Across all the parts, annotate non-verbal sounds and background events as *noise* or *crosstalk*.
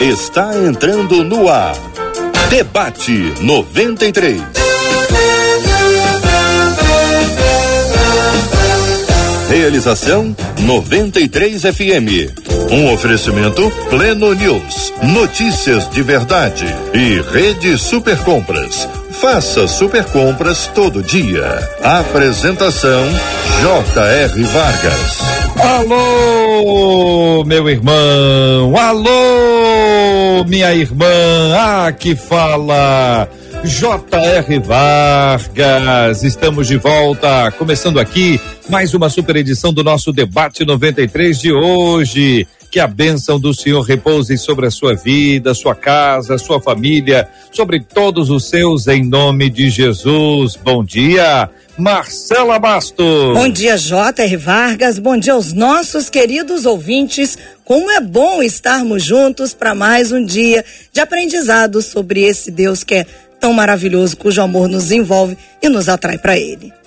está entrando no ar. Debate 93. Realização 93 FM. Um oferecimento Pleno News. Notícias de verdade. E Rede Super Compras. Faça super compras todo dia. Apresentação J.R. Vargas. Alô, meu irmão. Alô, minha irmã. Ah, que fala. J.R. Vargas, estamos de volta, começando aqui mais uma super edição do nosso debate 93 de hoje. Que a bênção do Senhor repouse sobre a sua vida, sua casa, sua família, sobre todos os seus, em nome de Jesus. Bom dia, Marcela Bastos. Bom dia, J.R. Vargas. Bom dia aos nossos queridos ouvintes. Como é bom estarmos juntos para mais um dia de aprendizado sobre esse Deus que é tão maravilhoso, cujo amor nos envolve e nos atrai para Ele.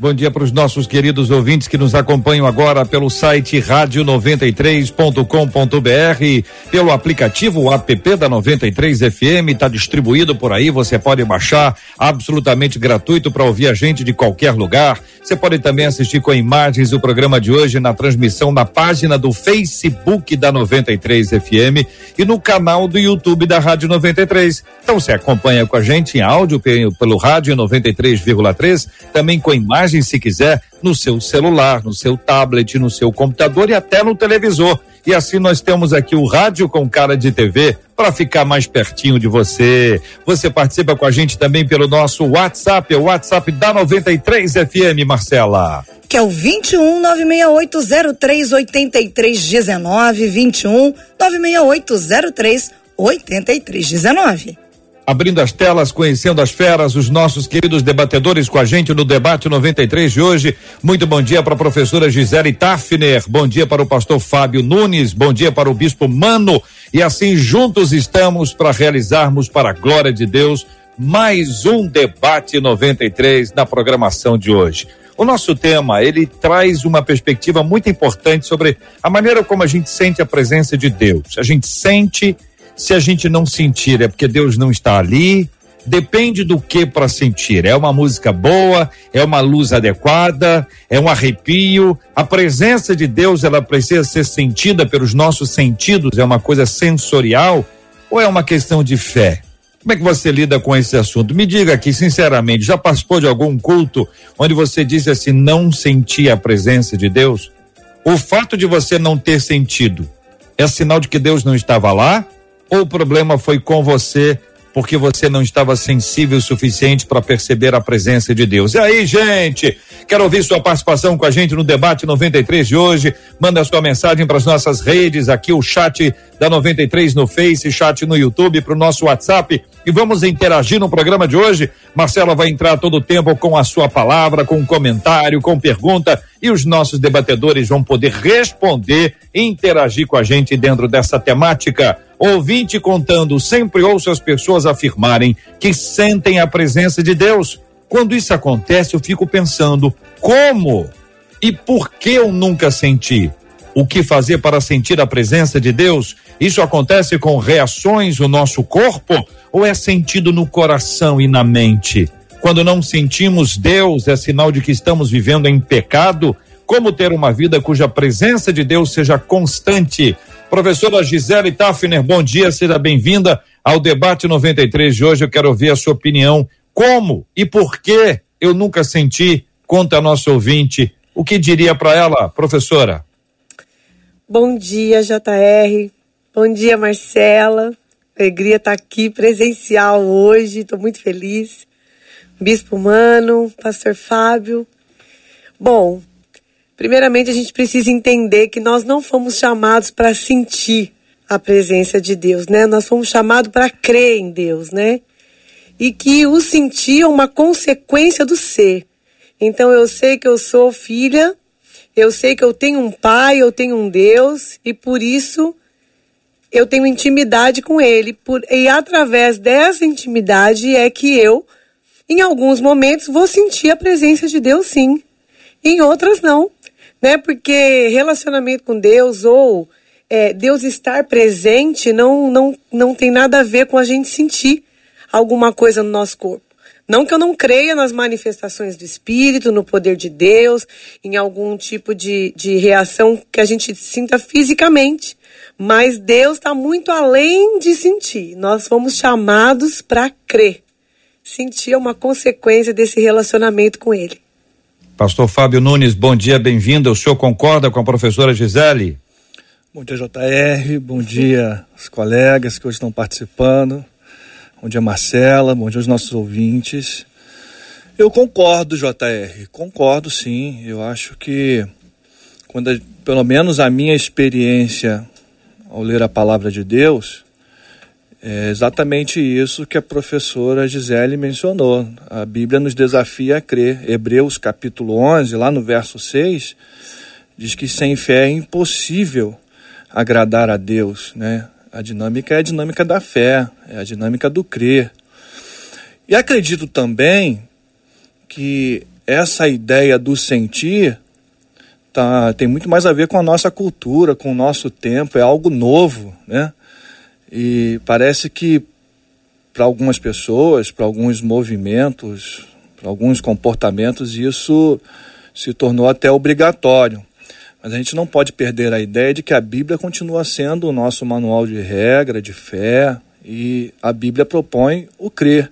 Bom dia para os nossos queridos ouvintes que nos acompanham agora pelo site rádio93.com.br, pelo aplicativo app da 93 FM, está distribuído por aí, você pode baixar absolutamente gratuito para ouvir a gente de qualquer lugar. Você pode também assistir com imagens o programa de hoje na transmissão na página do Facebook da 93 FM e no canal do YouTube da Rádio 93. Então você acompanha com a gente em áudio pelo rádio 93,3, também com imagens se quiser, no seu celular, no seu tablet, no seu computador e até no televisor. E assim nós temos aqui o rádio com cara de TV para ficar mais pertinho de você. Você participa com a gente também pelo nosso WhatsApp, o WhatsApp da 93 FM, Marcela. Que é o 21 96803 8319, 21 96803 8319 abrindo as telas, conhecendo as feras, os nossos queridos debatedores com a gente no debate 93 de hoje. Muito bom dia para a professora Gisele Tafner, bom dia para o pastor Fábio Nunes, bom dia para o bispo Mano. E assim juntos estamos para realizarmos para a glória de Deus mais um debate 93 na programação de hoje. O nosso tema, ele traz uma perspectiva muito importante sobre a maneira como a gente sente a presença de Deus. A gente sente se a gente não sentir, é porque Deus não está ali. Depende do que para sentir. É uma música boa, é uma luz adequada, é um arrepio. A presença de Deus, ela precisa ser sentida pelos nossos sentidos, é uma coisa sensorial ou é uma questão de fé? Como é que você lida com esse assunto? Me diga aqui, sinceramente, já participou de algum culto onde você disse assim, não sentia a presença de Deus? O fato de você não ter sentido é sinal de que Deus não estava lá? Ou o problema foi com você porque você não estava sensível o suficiente para perceber a presença de Deus. E aí, gente, quero ouvir sua participação com a gente no debate 93 de hoje. Manda sua mensagem para as nossas redes, aqui o chat da 93 no Face, chat no YouTube, para o nosso WhatsApp e vamos interagir no programa de hoje. Marcela vai entrar todo o tempo com a sua palavra, com um comentário, com pergunta e os nossos debatedores vão poder responder e interagir com a gente dentro dessa temática. Ouvinte contando, sempre ouço as pessoas afirmarem que sentem a presença de Deus. Quando isso acontece, eu fico pensando, como e por que eu nunca senti? O que fazer para sentir a presença de Deus? Isso acontece com reações no nosso corpo ou é sentido no coração e na mente? Quando não sentimos Deus, é sinal de que estamos vivendo em pecado? Como ter uma vida cuja presença de Deus seja constante? Professora Gisele Tafner, bom dia, seja bem-vinda ao debate 93 de hoje. Eu quero ouvir a sua opinião. Como e por que eu nunca senti? Conta a nosso ouvinte. O que diria para ela, professora? Bom dia, JR. Bom dia, Marcela. Alegria estar aqui presencial hoje. Estou muito feliz. Bispo Mano, Pastor Fábio. Bom, Primeiramente, a gente precisa entender que nós não fomos chamados para sentir a presença de Deus, né? Nós fomos chamados para crer em Deus, né? E que o sentir é uma consequência do ser. Então, eu sei que eu sou filha, eu sei que eu tenho um pai, eu tenho um Deus, e por isso eu tenho intimidade com Ele. Por, e através dessa intimidade é que eu, em alguns momentos, vou sentir a presença de Deus, sim. Em outras, não né? Porque relacionamento com Deus ou é, Deus estar presente não, não, não tem nada a ver com a gente sentir alguma coisa no nosso corpo. Não que eu não creia nas manifestações do Espírito, no poder de Deus, em algum tipo de, de reação que a gente sinta fisicamente. Mas Deus está muito além de sentir. Nós fomos chamados para crer. Sentir é uma consequência desse relacionamento com Ele. Pastor Fábio Nunes, bom dia, bem-vindo. O senhor concorda com a professora Gisele? Bom dia, JR. Bom dia, os colegas que hoje estão participando. Bom dia, Marcela. Bom dia aos nossos ouvintes. Eu concordo, JR. Concordo, sim. Eu acho que, quando, pelo menos a minha experiência ao ler a palavra de Deus, é exatamente isso que a professora Gisele mencionou. A Bíblia nos desafia a crer. Hebreus capítulo 11, lá no verso 6, diz que sem fé é impossível agradar a Deus, né? A dinâmica é a dinâmica da fé, é a dinâmica do crer. E acredito também que essa ideia do sentir tá, tem muito mais a ver com a nossa cultura, com o nosso tempo, é algo novo, né? E parece que para algumas pessoas, para alguns movimentos, para alguns comportamentos, isso se tornou até obrigatório. Mas a gente não pode perder a ideia de que a Bíblia continua sendo o nosso manual de regra, de fé, e a Bíblia propõe o crer.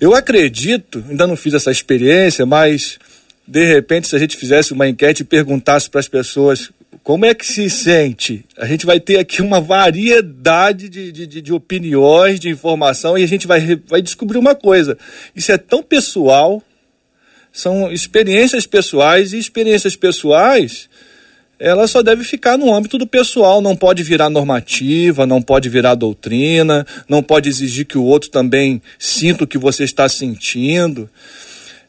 Eu acredito, ainda não fiz essa experiência, mas de repente, se a gente fizesse uma enquete e perguntasse para as pessoas como é que se sente, a gente vai ter aqui uma variedade de, de, de opiniões, de informação, e a gente vai, vai descobrir uma coisa: isso é tão pessoal são experiências pessoais e experiências pessoais ela só deve ficar no âmbito do pessoal, não pode virar normativa, não pode virar doutrina, não pode exigir que o outro também sinta o que você está sentindo.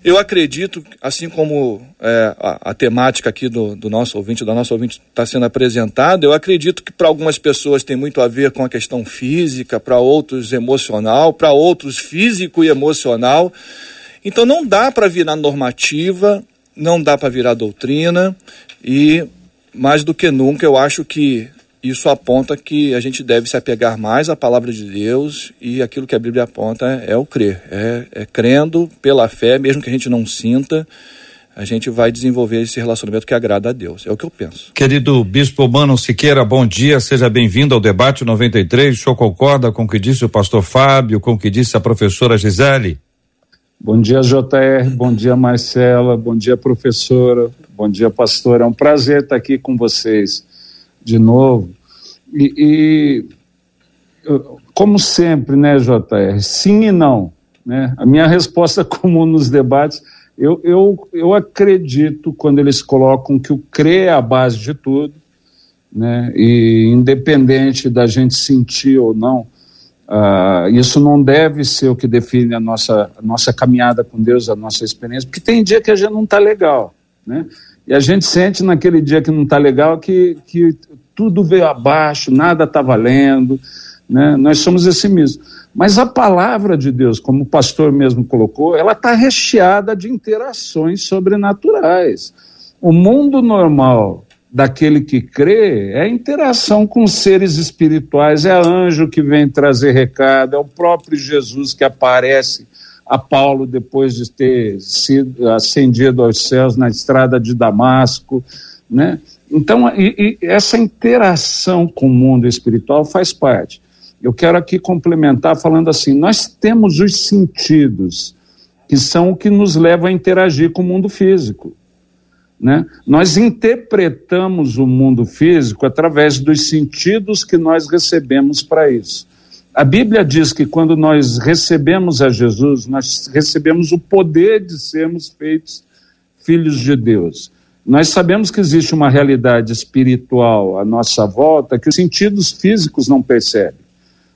Eu acredito, assim como é, a, a, temática aqui do, do, nosso ouvinte, da nossa ouvinte está sendo apresentada, eu acredito que para algumas pessoas tem muito a ver com a questão física, para outros emocional, para outros físico e emocional. Então não dá para virar normativa, não dá para virar doutrina e mais do que nunca eu acho que isso aponta que a gente deve se apegar mais à palavra de Deus e aquilo que a Bíblia aponta é, o crer, é, é crendo pela fé, mesmo que a gente não sinta, a gente vai desenvolver esse relacionamento que agrada a Deus. É o que eu penso. Querido Bispo Mano Siqueira, bom dia, seja bem-vindo ao debate 93. O senhor concorda com o que disse o pastor Fábio, com o que disse a professora Gisele? Bom dia, JR. Bom dia, Marcela. Bom dia, professora. Bom dia, pastor. É um prazer estar aqui com vocês de novo. E, e como sempre, né, JR? Sim e não. Né? A minha *laughs* resposta comum nos debates, eu, eu, eu acredito quando eles colocam que o crer é a base de tudo, né? e independente da gente sentir ou não, Uh, isso não deve ser o que define a nossa, a nossa caminhada com Deus, a nossa experiência, porque tem dia que a gente não está legal, né? E a gente sente naquele dia que não está legal que, que tudo veio abaixo, nada está valendo, né? Nós somos esse mesmo. Mas a palavra de Deus, como o pastor mesmo colocou, ela está recheada de interações sobrenaturais. O mundo normal daquele que crê é interação com seres espirituais, é anjo que vem trazer recado, é o próprio Jesus que aparece a Paulo depois de ter sido ascendido aos céus na estrada de Damasco, né? Então, e, e essa interação com o mundo espiritual faz parte. Eu quero aqui complementar falando assim: nós temos os sentidos que são o que nos leva a interagir com o mundo físico. Né? Nós interpretamos o mundo físico através dos sentidos que nós recebemos para isso. A Bíblia diz que quando nós recebemos a Jesus, nós recebemos o poder de sermos feitos filhos de Deus. Nós sabemos que existe uma realidade espiritual à nossa volta que os sentidos físicos não percebem.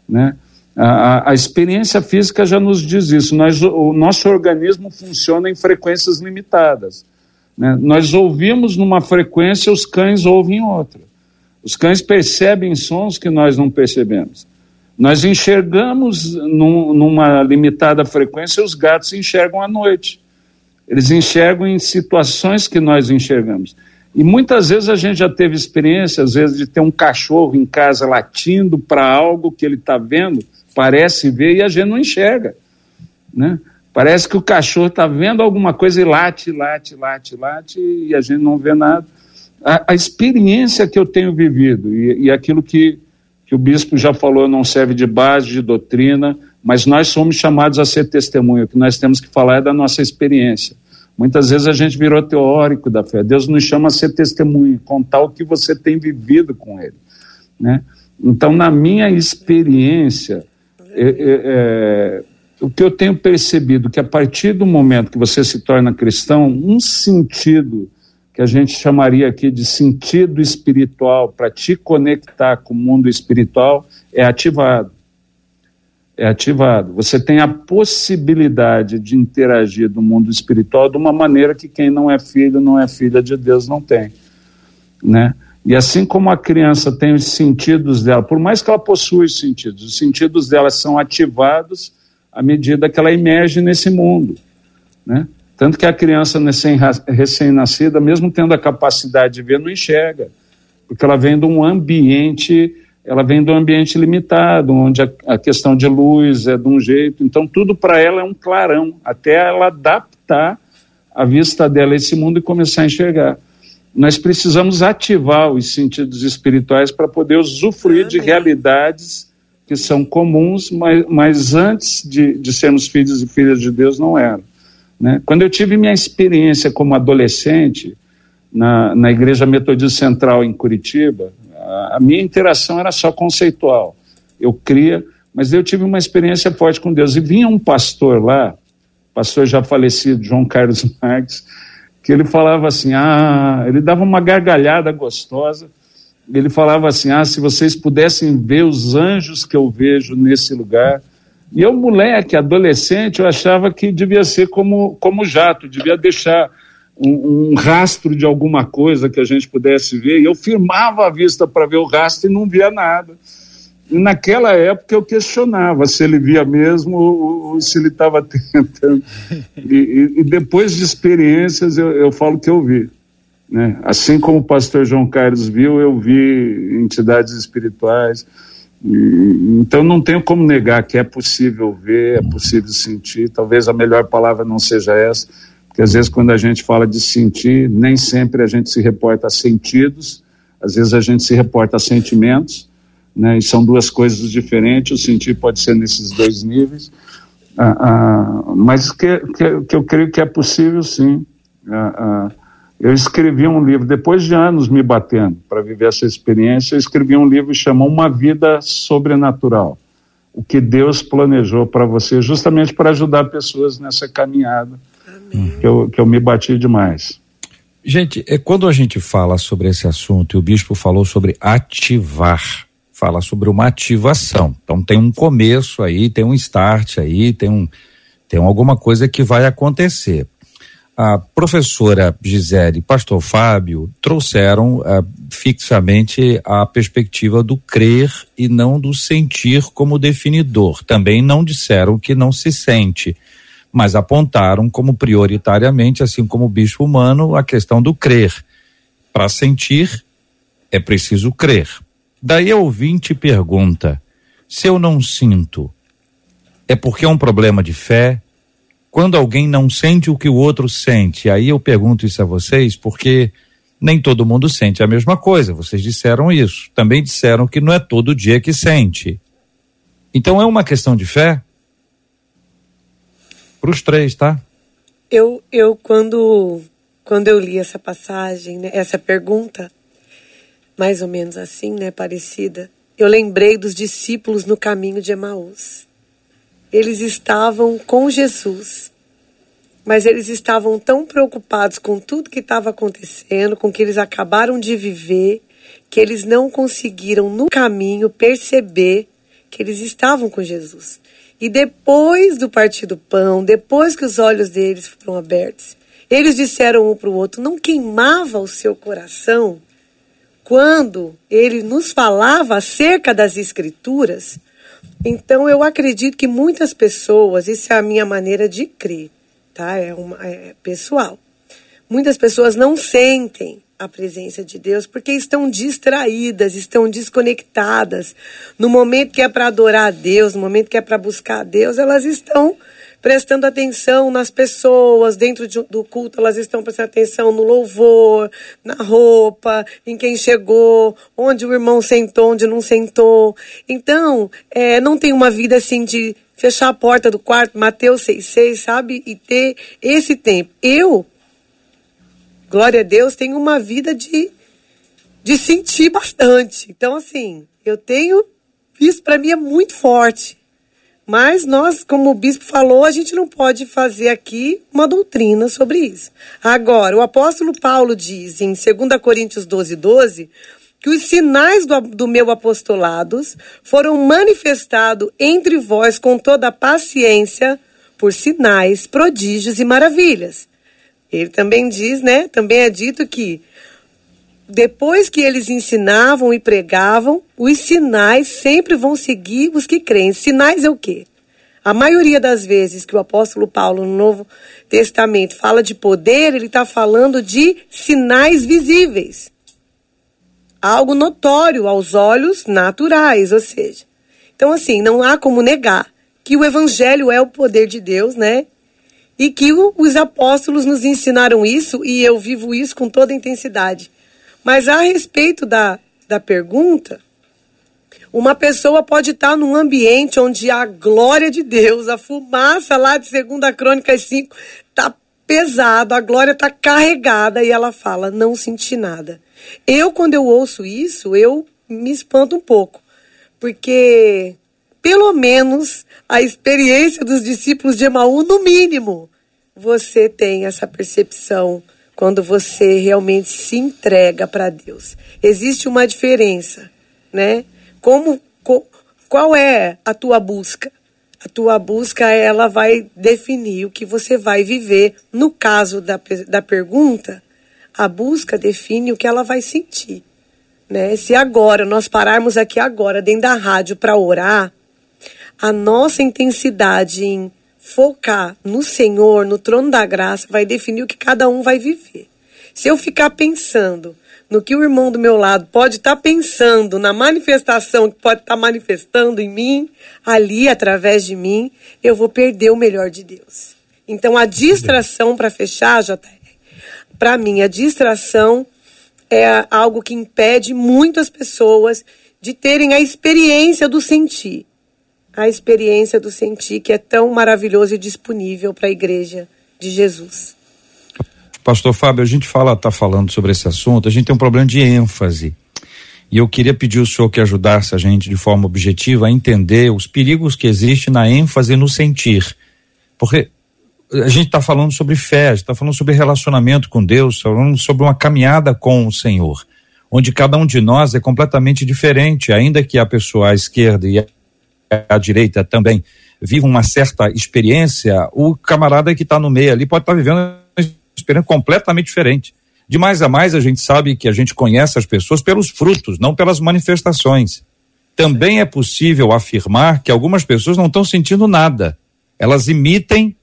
Né? A, a, experiência física já nos diz isso. Nós, o nosso organismo funciona em frequências limitadas. Né? Nós ouvimos numa frequência, os cães ouvem outra. Os cães percebem sons que nós não percebemos. Nós enxergamos num, numa limitada frequência, os gatos enxergam à noite. Eles enxergam em situações que nós enxergamos. E muitas vezes a gente já teve experiência, às vezes, de ter um cachorro em casa latindo para algo que ele está vendo, parece ver e a gente não enxerga. Né? Parece que o cachorro está vendo alguma coisa e late, late, late, late e a gente não vê nada. A, a experiência que eu tenho vivido e, e aquilo que, que o bispo já falou não serve de base, de doutrina, mas nós somos chamados a ser testemunho. O que nós temos que falar é da nossa experiência. Muitas vezes a gente virou teórico da fé. Deus nos chama a ser testemunho, contar o que você tem vivido com Ele. Né? Então, na minha experiência, é, é, é, o que eu tenho percebido que a partir do momento que você se torna cristão, um sentido que a gente chamaria aqui de sentido espiritual para te conectar com o mundo espiritual é ativado é ativado. Você tem a possibilidade de interagir no mundo espiritual de uma maneira que quem não é filho, não é filha de Deus não tem, né? E assim como a criança tem os sentidos dela, por mais que ela possua os sentidos, os sentidos dela são ativados à medida que ela emerge nesse mundo, né? Tanto que a criança recém-nascida, mesmo tendo a capacidade de ver, não enxerga, porque ela vem de um ambiente ela vem do ambiente limitado, onde a, a questão de luz é de um jeito, então tudo para ela é um clarão, até ela adaptar a vista dela a esse mundo e começar a enxergar. Nós precisamos ativar os sentidos espirituais para poder usufruir de realidades que são comuns, mas, mas antes de, de sermos filhos e filhas de Deus não eram. Né? Quando eu tive minha experiência como adolescente na, na Igreja Metodista Central em Curitiba, a minha interação era só conceitual. Eu cria, mas eu tive uma experiência forte com Deus. E vinha um pastor lá, pastor já falecido, João Carlos *laughs* Marques, que ele falava assim: ah, ele dava uma gargalhada gostosa. Ele falava assim: ah, se vocês pudessem ver os anjos que eu vejo nesse lugar. E eu, moleque, adolescente, eu achava que devia ser como, como jato, devia deixar um, um, rastro de alguma coisa que a gente pudesse ver, e eu firmava a vista para ver o rastro e não via nada. E naquela época eu questionava se ele via mesmo ou, se ele estava *laughs* tentando. E, e, depois de experiências eu, eu falo que eu vi. Né? Assim como o pastor João Carlos viu, eu vi entidades espirituais. Então não tenho como negar que é possível ver, é possível sentir. Talvez a melhor palavra não seja essa, que às vezes quando a gente fala de sentir, nem sempre a gente se reporta a sentidos, às vezes a gente se reporta a sentimentos, né, e são duas coisas diferentes, o sentir pode ser nesses dois níveis, ah, ah, mas que, que, que, eu creio que é possível sim. Ah, ah eu escrevi um livro, depois de anos me batendo para viver essa experiência, eu escrevi um livro chamado Uma Vida Sobrenatural. O que Deus planejou para você, justamente para ajudar pessoas nessa caminhada que eu, que eu me bati demais. Gente, é quando a gente fala sobre esse assunto, e o bispo falou sobre ativar, fala sobre uma ativação. Então tem um começo aí, tem um start aí, tem um tem alguma coisa que vai acontecer. A professora Gisele e pastor Fábio trouxeram uh, fixamente a perspectiva do crer e não do sentir como definidor. Também não disseram que não se sente mas apontaram como prioritariamente, assim como o bispo humano, a questão do crer. Para sentir, é preciso crer. Daí a ouvinte pergunta: se eu não sinto, é porque é um problema de fé? Quando alguém não sente o que o outro sente, aí eu pergunto isso a vocês, porque nem todo mundo sente a mesma coisa. Vocês disseram isso. Também disseram que não é todo dia que sente. Então é uma questão de fé? para os três, tá? Eu, eu quando, quando eu li essa passagem, né, essa pergunta, mais ou menos assim, né, parecida, eu lembrei dos discípulos no caminho de Emaús. Eles estavam com Jesus, mas eles estavam tão preocupados com tudo que estava acontecendo, com o que eles acabaram de viver, que eles não conseguiram no caminho perceber que eles estavam com Jesus. E depois do partir do pão, depois que os olhos deles foram abertos, eles disseram um para o outro: não queimava o seu coração quando ele nos falava acerca das Escrituras? Então eu acredito que muitas pessoas, isso é a minha maneira de crer, tá? É, uma, é pessoal. Muitas pessoas não sentem a presença de Deus porque estão distraídas, estão desconectadas. No momento que é para adorar a Deus, no momento que é para buscar a Deus, elas estão prestando atenção nas pessoas, dentro de, do culto, elas estão prestando atenção no louvor, na roupa, em quem chegou, onde o irmão sentou, onde não sentou. Então, é, não tem uma vida assim de fechar a porta do quarto, Mateus 6,6, sabe? E ter esse tempo. Eu glória a Deus, tenho uma vida de, de sentir bastante. Então, assim, eu tenho. Isso para mim é muito forte. Mas nós, como o bispo falou, a gente não pode fazer aqui uma doutrina sobre isso. Agora, o apóstolo Paulo diz em 2 Coríntios 12, 12, que os sinais do, do meu apostolados foram manifestados entre vós com toda paciência por sinais, prodígios e maravilhas. Ele também diz, né? Também é dito que depois que eles ensinavam e pregavam, os sinais sempre vão seguir os que creem. Sinais é o quê? A maioria das vezes que o apóstolo Paulo no Novo Testamento fala de poder, ele está falando de sinais visíveis. Algo notório aos olhos naturais, ou seja. Então, assim, não há como negar que o evangelho é o poder de Deus, né? E que o, os apóstolos nos ensinaram isso e eu vivo isso com toda intensidade. Mas a respeito da, da pergunta, uma pessoa pode estar num ambiente onde a glória de Deus, a fumaça lá de 2 Crônicas 5, está pesado, a glória está carregada e ela fala, não senti nada. Eu, quando eu ouço isso, eu me espanto um pouco, porque pelo menos a experiência dos discípulos de Emaú, no mínimo, você tem essa percepção quando você realmente se entrega para Deus. Existe uma diferença, né? Como qual é a tua busca? A tua busca ela vai definir o que você vai viver. No caso da, da pergunta, a busca define o que ela vai sentir. Né? Se agora nós pararmos aqui agora dentro da rádio para orar, a nossa intensidade em focar no Senhor, no trono da graça, vai definir o que cada um vai viver. Se eu ficar pensando no que o irmão do meu lado pode estar tá pensando, na manifestação que pode estar tá manifestando em mim, ali, através de mim, eu vou perder o melhor de Deus. Então, a distração, para fechar, JR, para mim, a distração é algo que impede muitas pessoas de terem a experiência do sentir a experiência do sentir que é tão maravilhoso e disponível para a igreja de Jesus. Pastor Fábio, a gente fala, está falando sobre esse assunto, a gente tem um problema de ênfase. E eu queria pedir ao senhor que ajudasse a gente de forma objetiva a entender os perigos que existem na ênfase no sentir. Porque a gente está falando sobre fé, está falando sobre relacionamento com Deus, falando sobre uma caminhada com o Senhor, onde cada um de nós é completamente diferente, ainda que a pessoa à esquerda e à direita também vivam uma certa experiência, o camarada que está no meio ali pode estar tá vivendo uma experiência completamente diferente. De mais a mais, a gente sabe que a gente conhece as pessoas pelos frutos, não pelas manifestações. Também é possível afirmar que algumas pessoas não estão sentindo nada. Elas imitem,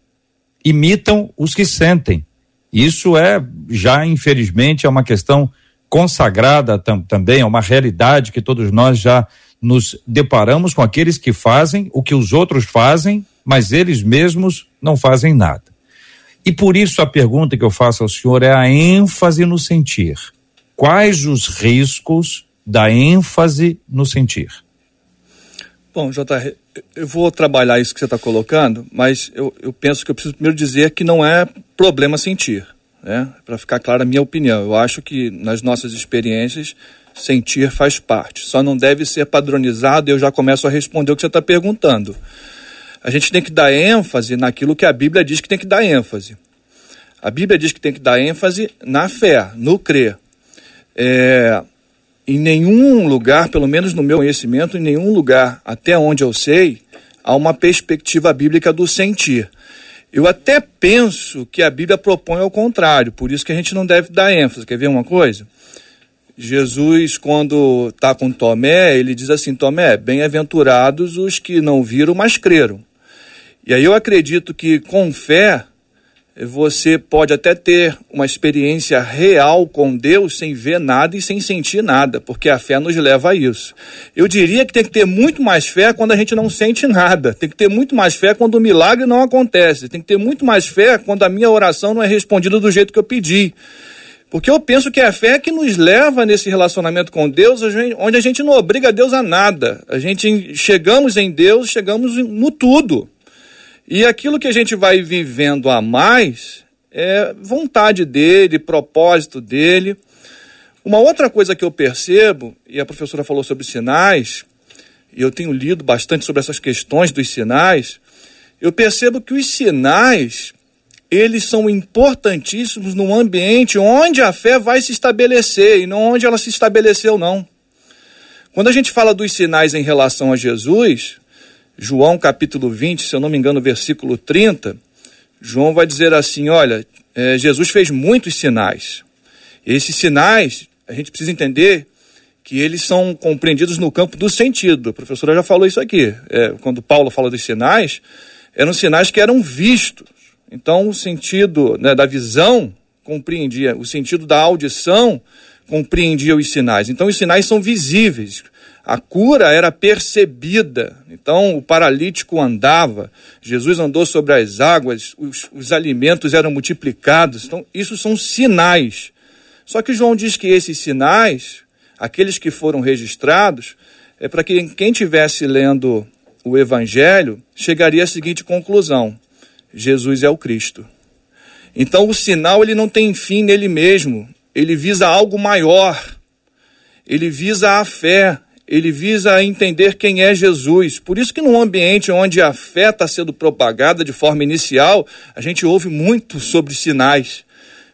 imitam os que sentem. Isso é, já infelizmente, é uma questão consagrada tam, também, é uma realidade que todos nós já nos deparamos com aqueles que fazem o que os outros fazem, mas eles mesmos não fazem nada. E por isso a pergunta que eu faço ao senhor é a ênfase no sentir. Quais os riscos da ênfase no sentir? Bom, JR, eu vou trabalhar isso que você está colocando, mas eu, eu penso que eu preciso primeiro dizer que não é problema sentir. Né? Para ficar clara a minha opinião. Eu acho que nas nossas experiências sentir faz parte. Só não deve ser padronizado eu já começo a responder o que você está perguntando. A gente tem que dar ênfase naquilo que a Bíblia diz que tem que dar ênfase. A Bíblia diz que tem que dar ênfase na fé, no crer. É, em nenhum lugar, pelo menos no meu conhecimento, em nenhum lugar, até onde eu sei, há uma perspectiva bíblica do sentir. Eu até penso que a Bíblia propõe ao contrário, por isso que a gente não deve dar ênfase. Quer ver uma coisa? Jesus, quando está com Tomé, ele diz assim: Tomé, bem-aventurados os que não viram, mas creram. E aí eu acredito que com fé, você pode até ter uma experiência real com Deus sem ver nada e sem sentir nada, porque a fé nos leva a isso. Eu diria que tem que ter muito mais fé quando a gente não sente nada, tem que ter muito mais fé quando o milagre não acontece, tem que ter muito mais fé quando a minha oração não é respondida do jeito que eu pedi. Porque eu penso que é a fé que nos leva nesse relacionamento com Deus, onde a gente não obriga Deus a nada. A gente chegamos em Deus, chegamos no tudo. E aquilo que a gente vai vivendo a mais é vontade dele, propósito dele. Uma outra coisa que eu percebo, e a professora falou sobre sinais, e eu tenho lido bastante sobre essas questões dos sinais, eu percebo que os sinais, eles são importantíssimos no ambiente onde a fé vai se estabelecer e não onde ela se estabeleceu não. Quando a gente fala dos sinais em relação a Jesus, João capítulo 20, se eu não me engano, versículo 30, João vai dizer assim: olha, é, Jesus fez muitos sinais. Esses sinais, a gente precisa entender que eles são compreendidos no campo do sentido. A professora já falou isso aqui. É, quando Paulo fala dos sinais, eram sinais que eram vistos. Então, o sentido né, da visão compreendia, o sentido da audição compreendia os sinais. Então, os sinais são visíveis. A cura era percebida. Então o paralítico andava, Jesus andou sobre as águas, os, os alimentos eram multiplicados. Então, isso são sinais. Só que João diz que esses sinais, aqueles que foram registrados, é para que quem estivesse lendo o Evangelho chegaria à seguinte conclusão: Jesus é o Cristo. Então o sinal ele não tem fim nele mesmo, ele visa algo maior. Ele visa a fé, ele visa entender quem é Jesus. Por isso que num ambiente onde a fé está sendo propagada de forma inicial, a gente ouve muito sobre sinais,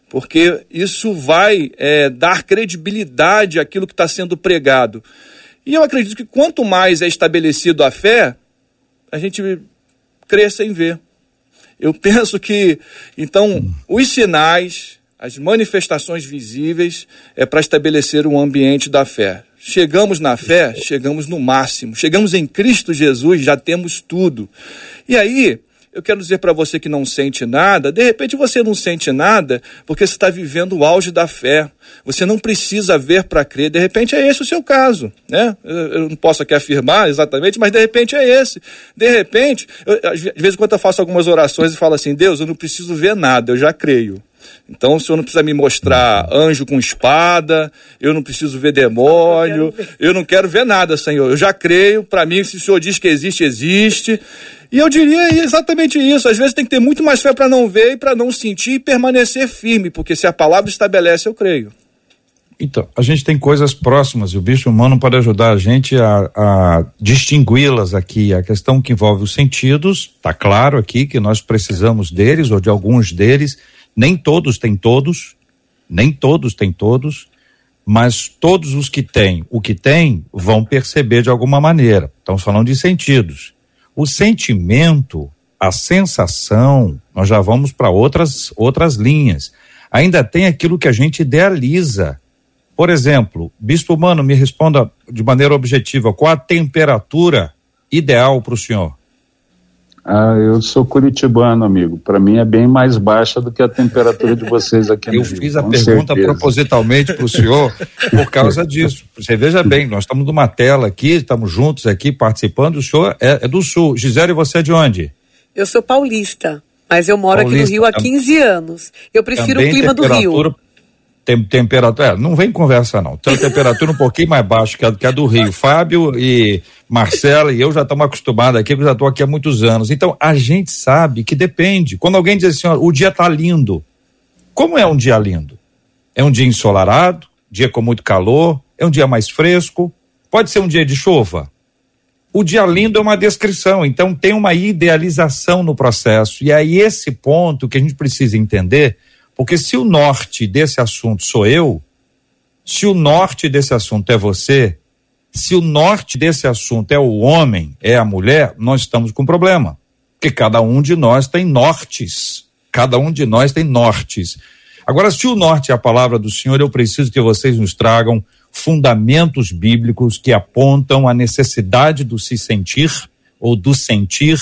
porque isso vai é, dar credibilidade àquilo que está sendo pregado. E eu acredito que quanto mais é estabelecido a fé, a gente cresça em ver. Eu penso que, então, os sinais, as manifestações visíveis, é para estabelecer um ambiente da fé. Chegamos na fé, chegamos no máximo. Chegamos em Cristo Jesus, já temos tudo. E aí, eu quero dizer para você que não sente nada, de repente você não sente nada porque você está vivendo o auge da fé. Você não precisa ver para crer. De repente é esse o seu caso, né? Eu não posso aqui afirmar exatamente, mas de repente é esse. De repente, eu, de vez em quando eu faço algumas orações e falo assim: Deus, eu não preciso ver nada, eu já creio. Então o senhor não precisa me mostrar anjo com espada, eu não preciso ver demônio, *laughs* eu não quero ver nada, Senhor. Eu já creio, para mim, se o senhor diz que existe, existe. E eu diria exatamente isso. Às vezes tem que ter muito mais fé para não ver e para não sentir e permanecer firme, porque se a palavra estabelece, eu creio. Então, a gente tem coisas próximas e o bicho humano pode ajudar a gente a, a distingui-las aqui. A questão que envolve os sentidos, está claro aqui que nós precisamos deles ou de alguns deles nem todos têm todos, nem todos têm todos, mas todos os que têm o que têm vão perceber de alguma maneira. Estamos falando de sentidos. O sentimento, a sensação, nós já vamos para outras outras linhas. Ainda tem aquilo que a gente idealiza. Por exemplo, Bispo Humano, me responda de maneira objetiva, qual a temperatura ideal para o senhor? Ah, eu sou curitibano, amigo. Para mim é bem mais baixa do que a temperatura de vocês aqui no Eu Rio, fiz a pergunta certeza. propositalmente para o senhor por causa disso. Você veja bem, nós estamos numa tela aqui, estamos juntos aqui participando. O senhor é, é do Sul. Gisele, você é de onde? Eu sou paulista, mas eu moro Paulista, aqui no Rio há 15 anos. Eu prefiro o clima do Rio tem temperatura. É, não vem conversa, não. Tem temperatura um pouquinho mais baixa que a, que a do Rio. Fábio e Marcela e eu já estamos acostumados aqui, porque já estou aqui há muitos anos. Então, a gente sabe que depende. Quando alguém diz assim, ó, o dia está lindo. Como é um dia lindo? É um dia ensolarado, dia com muito calor, é um dia mais fresco, pode ser um dia de chuva. O dia lindo é uma descrição, então tem uma idealização no processo. E aí, esse ponto que a gente precisa entender porque se o norte desse assunto sou eu, se o norte desse assunto é você, se o norte desse assunto é o homem, é a mulher, nós estamos com problema. Porque cada um de nós tem nortes. Cada um de nós tem nortes. Agora, se o norte é a palavra do Senhor, eu preciso que vocês nos tragam fundamentos bíblicos que apontam a necessidade do se sentir ou do sentir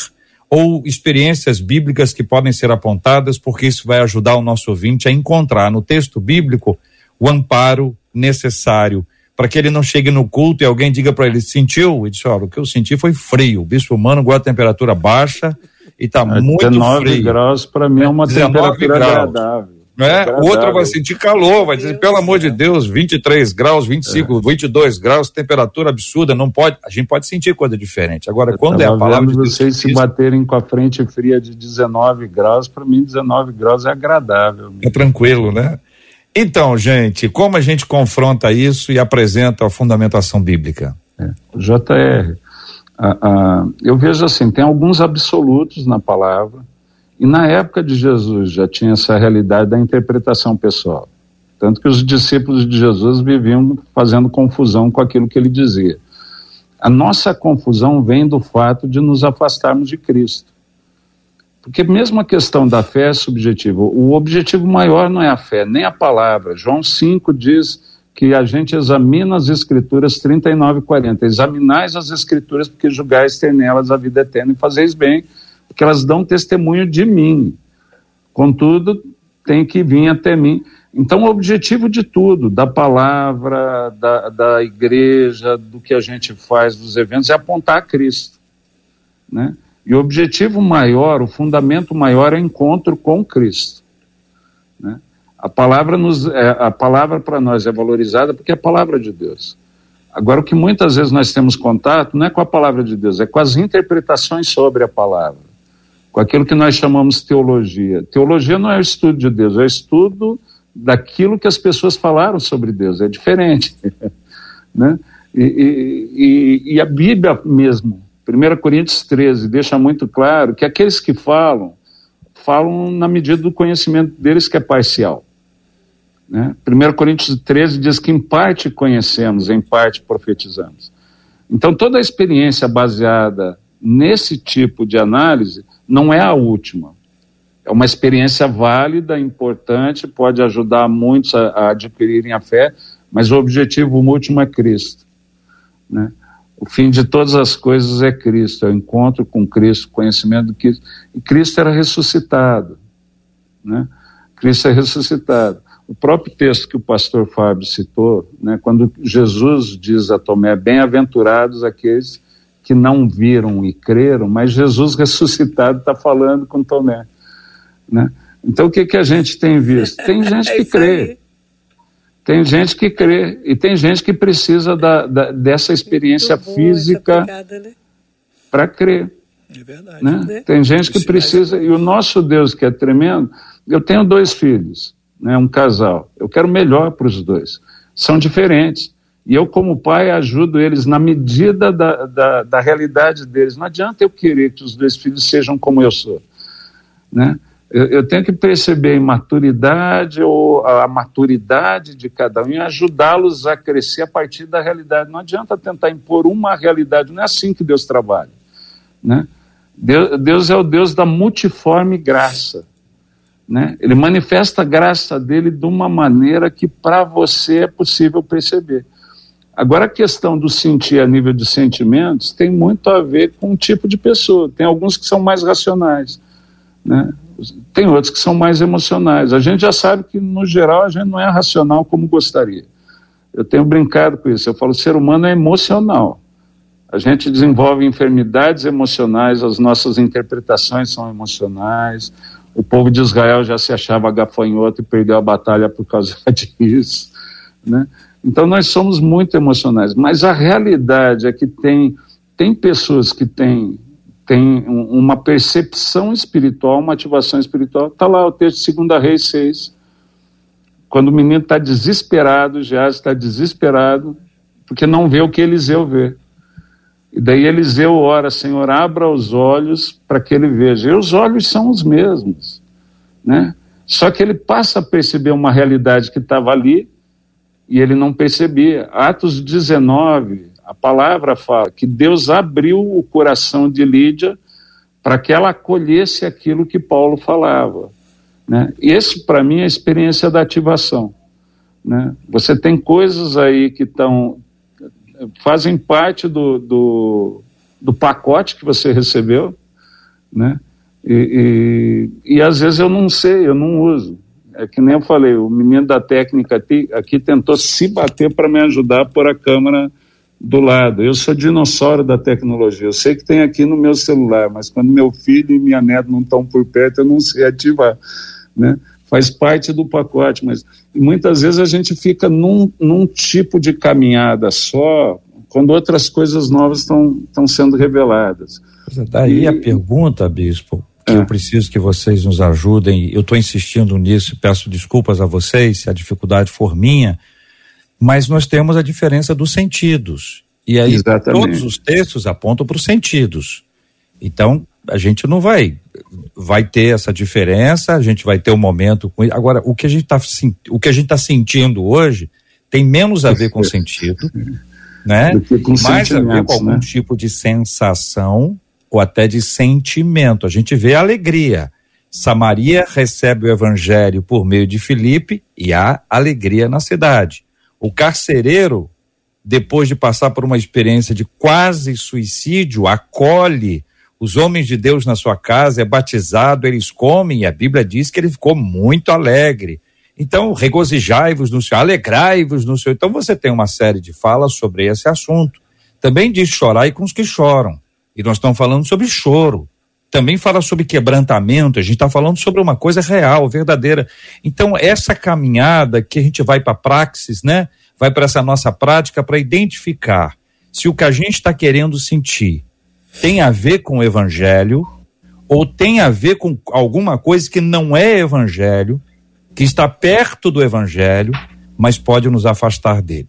ou experiências bíblicas que podem ser apontadas, porque isso vai ajudar o nosso ouvinte a encontrar no texto bíblico o amparo necessário para que ele não chegue no culto e alguém diga para ele, sentiu? E disse, olha, o que eu senti foi frio. O bispo humano gosta de temperatura baixa e está é, muito 19 frio. graus para mim é uma temperatura graus. agradável. É, o outro vai sentir calor, vai dizer, pelo amor de Deus, 23 graus, 25, é. 22 graus, temperatura absurda, não pode, a gente pode sentir coisa diferente. Agora, Eu quando é a palavra de Deus, vocês se baterem com a frente fria de 19 graus, para mim 19 graus é agradável. É tranquilo, né? Então, gente, como a gente confronta isso e apresenta a fundamentação bíblica? É. JR, eu vejo assim, tem alguns absolutos na palavra, e na época de Jesus já tinha essa realidade da interpretação pessoal. Tanto que os discípulos de Jesus viviam fazendo confusão com aquilo que ele dizia. A nossa confusão vem do fato de nos afastarmos de Cristo. Porque mesmo a questão da fé é subjetiva. O objetivo maior não é a fé, nem a palavra. João 5 diz que a gente examina as escrituras 39 e 40. Examinais as escrituras porque julgais ter nelas a vida eterna e fazeis bem, porque elas dão testemunho de mim. Contudo, tem que vir até mim. Então, o objetivo de tudo, da palavra, da, da igreja, do que a gente faz, dos eventos, é apontar a Cristo. Né? E o objetivo maior, o fundamento maior é o encontro com Cristo. Né? A palavra, nos, é, a palavra para nós é valorizada porque é a palavra de Deus. Agora, o que muitas vezes nós temos contato não é com a palavra de Deus, é com as interpretações sobre a palavra com aquilo que nós chamamos teologia. Teologia não é o estudo de Deus, é o estudo daquilo que as pessoas falaram sobre Deus, é diferente. *laughs* né? E, e, e, a Bíblia mesmo, 1 Coríntios 13, deixa muito claro que aqueles que falam, falam na medida do conhecimento deles que é parcial. Né? 1 Coríntios 13 diz que em parte conhecemos, em parte profetizamos. Então toda a experiência baseada nesse tipo de análise não é a última. É uma experiência válida, importante, pode ajudar muitos a, a adquirirem a fé, mas o objetivo último é Cristo. Né? O fim de todas as coisas é Cristo, é o encontro com Cristo, o conhecimento do que. E Cristo era ressuscitado. Né? Cristo é ressuscitado. O próprio texto que o pastor Fábio citou, né, quando Jesus diz a Tomé: Bem-aventurados aqueles que não viram e creram, mas Jesus *laughs* ressuscitado está falando com Tomé. Né? Então o que, que a gente tem visto? Tem *laughs* gente é que crê. Tem gente que crê e tem gente que precisa da, da dessa experiência física né? para crer. É verdade. Né? né? Tem gente que precisa, e o nosso Deus que é tremendo, eu tenho dois filhos, né, um casal, eu quero melhor para os dois. São diferentes. E eu, como pai, ajudo eles na medida da, da, da, realidade deles. Não adianta eu querer que os dois filhos sejam como eu sou. Né? Eu, eu tenho que perceber a maturidade ou a maturidade de cada um e ajudá-los a crescer a partir da realidade. Não adianta tentar impor uma realidade, não é assim que Deus trabalha. Né? Deus, Deus é o Deus da multiforme graça. Né? Ele manifesta a graça dele de uma maneira que para você é possível perceber. Agora, a questão do sentir a nível de sentimentos tem muito a ver com o tipo de pessoa. Tem alguns que são mais racionais, né? tem outros que são mais emocionais. A gente já sabe que, no geral, a gente não é racional como gostaria. Eu tenho brincado com isso. Eu falo, o ser humano é emocional. A gente desenvolve enfermidades emocionais, as nossas interpretações são emocionais. O povo de Israel já se achava gafanhoto e perdeu a batalha por causa *laughs* disso. Né? Então nós somos muito emocionais, mas a realidade é que tem, tem pessoas que têm, têm uma percepção espiritual, uma ativação espiritual. Está lá o texto de 2 Reis 6. Quando o menino está desesperado, já está desesperado, porque não vê o que Eliseu vê. E daí Eliseu ora, Senhor, abra os olhos para que ele veja. E os olhos são os mesmos, né? Só que ele passa a perceber uma realidade que estava ali e ele não percebia. Atos 19, a palavra fala que Deus abriu o coração de Lídia para que ela acolhesse aquilo que Paulo falava. Né? Esse, para mim, é a experiência da ativação. Né? Você tem coisas aí que estão fazem parte do, do, do pacote que você recebeu, né? E, e, e, às vezes eu não sei, eu não uso. É que nem eu falei, o menino da técnica aqui, tentou se bater para me ajudar a pôr a câmera do lado. Eu sou dinossauro da tecnologia. Eu sei que tem aqui no meu celular, mas quando meu filho e minha neta não estão por perto, eu não sei ativar, né? Faz parte do pacote, mas muitas vezes a gente fica num, num tipo de caminhada só, quando outras coisas novas estão sendo reveladas. Daí e... a pergunta, Bispo, que eu preciso que vocês nos ajudem. Eu estou insistindo nisso, peço desculpas a vocês se a dificuldade for minha, mas nós temos a diferença dos sentidos. E aí Exatamente. todos os textos apontam para os sentidos. Então, a gente não vai vai ter essa diferença, a gente vai ter um momento com agora o que a gente está o que a gente está sentindo hoje tem menos a ver com sentido, né? Mais a ver com algum né? tipo de sensação ou até de sentimento. A gente vê a alegria. Samaria recebe o evangelho por meio de Filipe e há alegria na cidade. O carcereiro, depois de passar por uma experiência de quase suicídio, acolhe os homens de Deus na sua casa, é batizado, eles comem, e a Bíblia diz que ele ficou muito alegre. Então, regozijai-vos no Senhor, alegrai-vos no Senhor. Então, você tem uma série de falas sobre esse assunto. Também diz chorai com os que choram. E nós estamos falando sobre choro. Também fala sobre quebrantamento, a gente está falando sobre uma coisa real, verdadeira. Então, essa caminhada que a gente vai para a praxis, né? Vai para essa nossa prática para identificar se o que a gente está querendo sentir tem a ver com o evangelho ou tem a ver com alguma coisa que não é evangelho, que está perto do evangelho, mas pode nos afastar dele.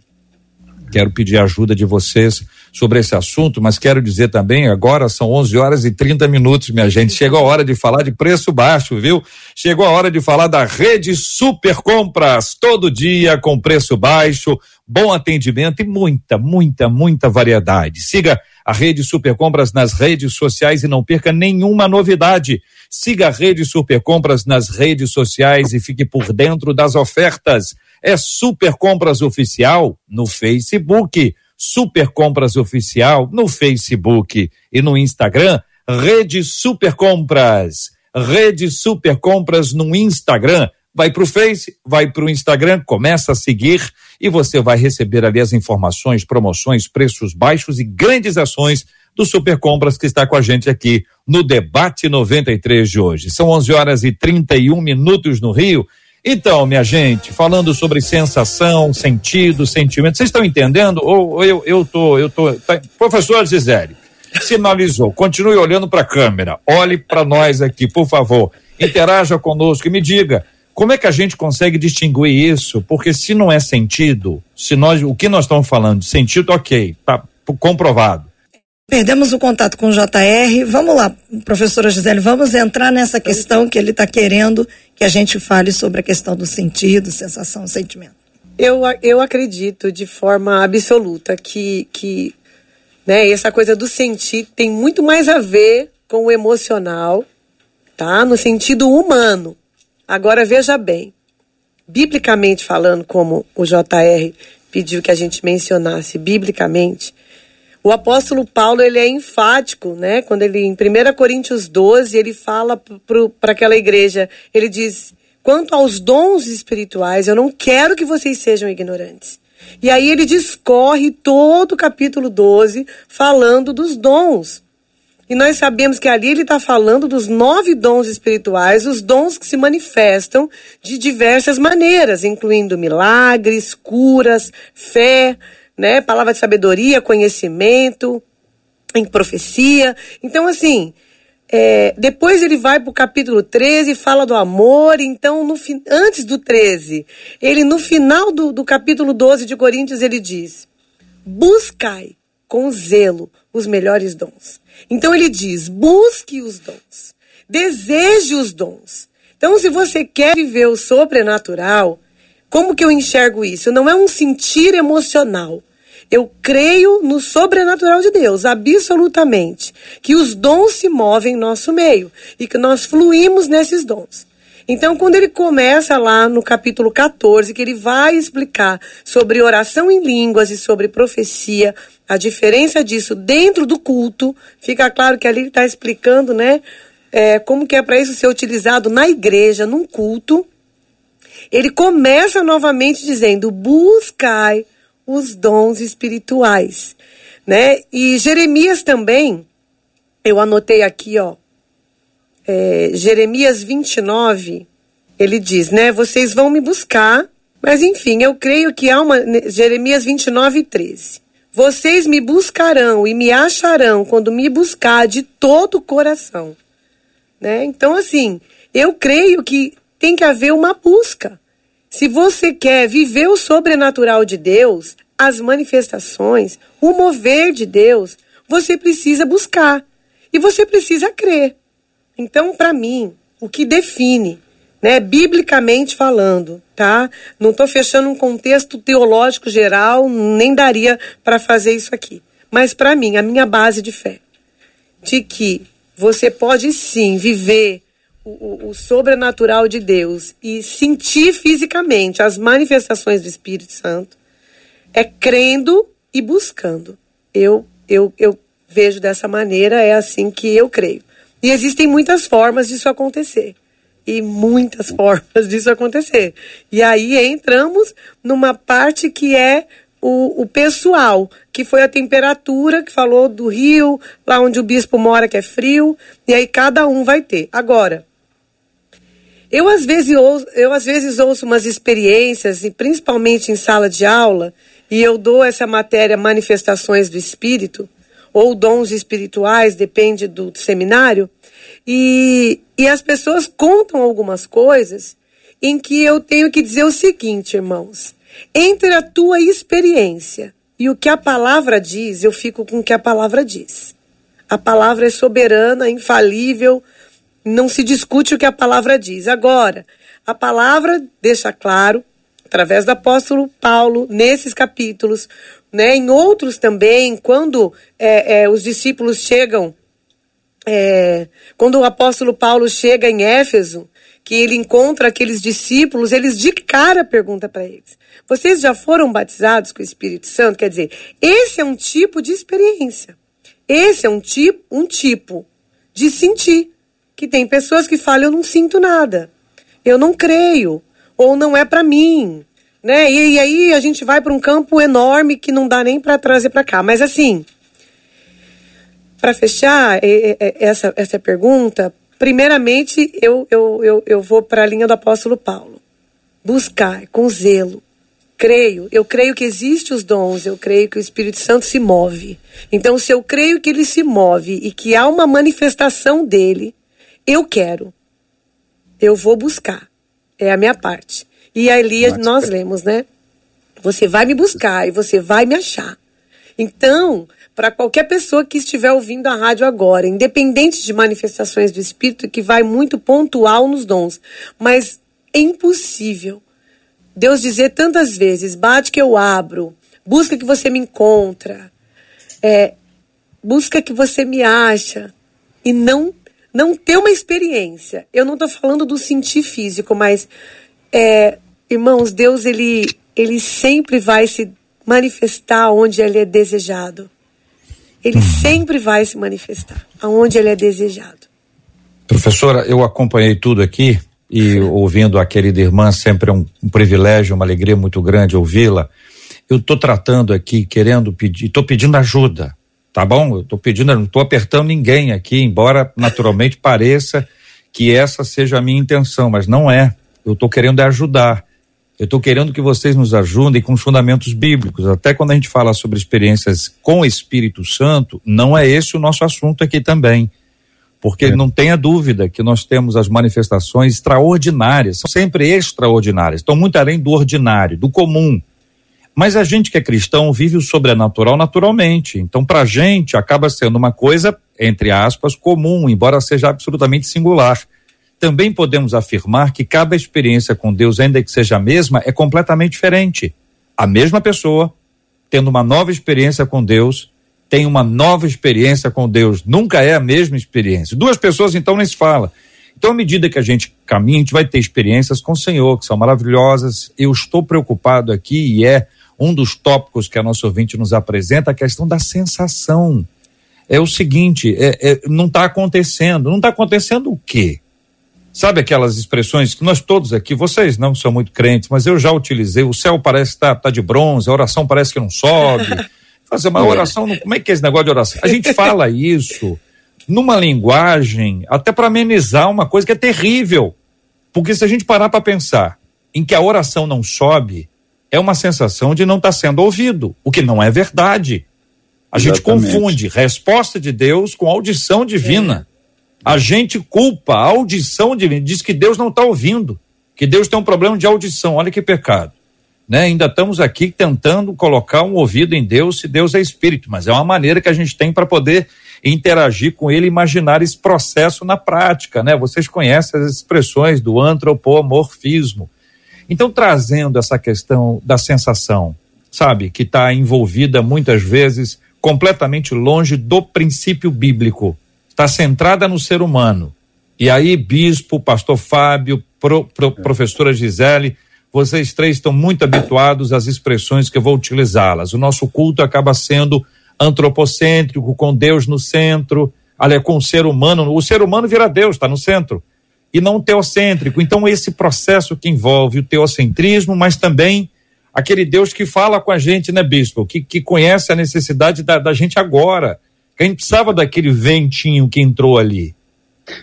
Quero pedir ajuda de vocês sobre esse assunto, mas quero dizer também, agora são 11 horas e 30 minutos, minha gente. Chegou a hora de falar de preço baixo, viu? Chegou a hora de falar da rede Super Compras, todo dia com preço baixo, bom atendimento e muita, muita, muita variedade. Siga a rede Super Compras nas redes sociais e não perca nenhuma novidade. Siga a rede Super Compras nas redes sociais e fique por dentro das ofertas. É Super Compras Oficial no Facebook Super Compras Oficial no Facebook e no Instagram, Rede Super Compras. Rede Super Compras no Instagram. Vai para o Face, vai para o Instagram, começa a seguir e você vai receber ali as informações, promoções, preços baixos e grandes ações do Super Compras que está com a gente aqui no Debate 93 de hoje. São 11 horas e 31 minutos no Rio. Então, minha gente, falando sobre sensação, sentido, sentimento, vocês estão entendendo? Ou, ou eu, eu tô, eu tô. Tá, professor Gisele, sinalizou, continue olhando para a câmera, olhe para nós aqui, por favor, interaja conosco e me diga como é que a gente consegue distinguir isso? Porque se não é sentido, se nós, o que nós estamos falando de sentido, ok, tá comprovado. Perdemos o contato com o JR. Vamos lá, professora Gisele, vamos entrar nessa questão que ele está querendo que a gente fale sobre a questão do sentido, sensação, sentimento. Eu, eu acredito de forma absoluta que, que né, essa coisa do sentir tem muito mais a ver com o emocional, tá? No sentido humano. Agora veja bem, biblicamente falando, como o JR pediu que a gente mencionasse biblicamente, o apóstolo Paulo ele é enfático, né? Quando ele em 1 Coríntios 12 ele fala para aquela igreja, ele diz: quanto aos dons espirituais, eu não quero que vocês sejam ignorantes. E aí ele discorre todo o capítulo 12 falando dos dons. E nós sabemos que ali ele está falando dos nove dons espirituais, os dons que se manifestam de diversas maneiras, incluindo milagres, curas, fé, né? Palavra de sabedoria, conhecimento, em profecia. Então, assim, é, depois ele vai para o capítulo 13 e fala do amor. Então, no, antes do 13, ele no final do, do capítulo 12 de Coríntios, ele diz: buscai com zelo os melhores dons. Então ele diz: busque os dons, deseje os dons. Então, se você quer viver o sobrenatural, como que eu enxergo isso? Não é um sentir emocional. Eu creio no sobrenatural de Deus, absolutamente. Que os dons se movem em nosso meio e que nós fluímos nesses dons. Então, quando ele começa lá no capítulo 14, que ele vai explicar sobre oração em línguas e sobre profecia, a diferença disso dentro do culto, fica claro que ali ele está explicando, né? é, como que é para isso ser utilizado na igreja, num culto, ele começa novamente dizendo: buscai os dons espirituais, né? E Jeremias também, eu anotei aqui, ó, é, Jeremias 29, ele diz, né? Vocês vão me buscar, mas enfim, eu creio que há uma. Né, Jeremias 29, 13. Vocês me buscarão e me acharão quando me buscar de todo o coração. Né? Então, assim, eu creio que tem que haver uma busca. Se você quer viver o sobrenatural de Deus, as manifestações, o mover de Deus, você precisa buscar e você precisa crer. Então, para mim, o que define, né, biblicamente falando, tá? Não estou fechando um contexto teológico geral, nem daria para fazer isso aqui. Mas para mim, a minha base de fé, de que você pode sim viver o, o, sobrenatural de Deus e sentir fisicamente as manifestações do Espírito Santo é crendo e buscando. Eu, eu, eu vejo dessa maneira, é assim que eu creio. E existem muitas formas disso acontecer. E muitas *laughs* formas disso acontecer. E aí entramos numa parte que é o, o, pessoal, que foi a temperatura, que falou do rio, lá onde o bispo mora, que é frio, e aí cada um vai ter. Agora, eu às vezes ouço, eu às vezes ouço umas experiências, e principalmente em sala de aula, e eu dou essa matéria manifestações do espírito ou dons espirituais, depende do seminário, e, e as pessoas contam algumas coisas em que eu tenho que dizer o seguinte, irmãos: entre a tua experiência e o que a palavra diz, eu fico com o que a palavra diz. A palavra é soberana, infalível, não se discute o que a palavra diz. Agora, a palavra deixa claro, através do apóstolo Paulo, nesses capítulos, né, em outros também, quando é, é, os discípulos chegam, é, quando o apóstolo Paulo chega em Éfeso, que ele encontra aqueles discípulos, eles de cara perguntam para eles: Vocês já foram batizados com o Espírito Santo? Quer dizer, esse é um tipo de experiência. Esse é um tipo, um tipo de sentir que tem pessoas que falam, eu não sinto nada, eu não creio, ou não é para mim, né? E, e, aí a gente vai para um campo enorme que não dá nem para trazer para cá. Mas assim, para fechar essa, essa pergunta, primeiramente eu, eu, eu, eu vou para a linha do apóstolo Paulo. Buscar com zelo, creio, eu creio que existem os dons, eu creio que o Espírito Santo se move. Então, se eu creio que ele se move e que há uma manifestação dele, eu quero. Eu vou buscar. É a minha parte. E ali nós lemos, né? Você vai me buscar e você vai me achar. Então, para qualquer pessoa que estiver ouvindo a rádio agora, independente de manifestações do Espírito, que vai muito pontual nos dons, mas é impossível Deus dizer tantas vezes: bate que eu abro, busca que você me encontra, é, busca que você me acha, e não não ter uma experiência. Eu não estou falando do sentir físico, mas, é, irmãos, Deus ele, ele sempre vai se manifestar onde ele é desejado. Ele uhum. sempre vai se manifestar aonde ele é desejado. Professora, eu acompanhei tudo aqui e ouvindo a querida irmã, sempre é um, um privilégio, uma alegria muito grande ouvi-la. Eu estou tratando aqui, querendo pedir, estou pedindo ajuda tá bom? Eu estou pedindo, não estou apertando ninguém aqui, embora naturalmente pareça que essa seja a minha intenção, mas não é. Eu estou querendo ajudar. Eu estou querendo que vocês nos ajudem com os fundamentos bíblicos. Até quando a gente fala sobre experiências com o Espírito Santo, não é esse o nosso assunto aqui também. Porque é. não tenha dúvida que nós temos as manifestações extraordinárias, são sempre extraordinárias, estão muito além do ordinário, do comum. Mas a gente que é cristão vive o sobrenatural naturalmente. Então, para a gente, acaba sendo uma coisa, entre aspas, comum, embora seja absolutamente singular. Também podemos afirmar que cada experiência com Deus, ainda que seja a mesma, é completamente diferente. A mesma pessoa, tendo uma nova experiência com Deus, tem uma nova experiência com Deus. Nunca é a mesma experiência. Duas pessoas, então, nem se fala. Então, à medida que a gente caminha, a gente vai ter experiências com o Senhor, que são maravilhosas. Eu estou preocupado aqui, e é um dos tópicos que a nossa ouvinte nos apresenta, a questão da sensação. é o seguinte: é, é não está acontecendo. Não está acontecendo o quê? Sabe aquelas expressões que nós todos aqui, vocês não são muito crentes, mas eu já utilizei. O céu parece estar tá, tá de bronze, a oração parece que não sobe. *laughs* Fazer uma oração, como é que é esse negócio de oração? A gente *laughs* fala isso numa linguagem até para amenizar uma coisa que é terrível. Porque se a gente parar para pensar em que a oração não sobe, é uma sensação de não estar tá sendo ouvido, o que não é verdade. A Exatamente. gente confunde resposta de Deus com audição divina. É. A gente culpa a audição divina, diz que Deus não está ouvindo, que Deus tem um problema de audição. Olha que pecado. Né? Ainda estamos aqui tentando colocar um ouvido em Deus, se Deus é espírito, mas é uma maneira que a gente tem para poder interagir com ele, imaginar esse processo na prática, né? Vocês conhecem as expressões do antropomorfismo. Então, trazendo essa questão da sensação, sabe, que está envolvida muitas vezes completamente longe do princípio bíblico está centrada no ser humano. E aí, bispo, pastor Fábio, pro, pro, é. professora Gisele, vocês três estão muito habituados às expressões que eu vou utilizá-las. O nosso culto acaba sendo antropocêntrico, com Deus no centro, aliás, com o ser humano. O ser humano vira Deus, está no centro. E não teocêntrico. Então, esse processo que envolve o teocentrismo, mas também aquele Deus que fala com a gente, né, bispo? Que, que conhece a necessidade da, da gente agora a gente precisava daquele ventinho que entrou ali.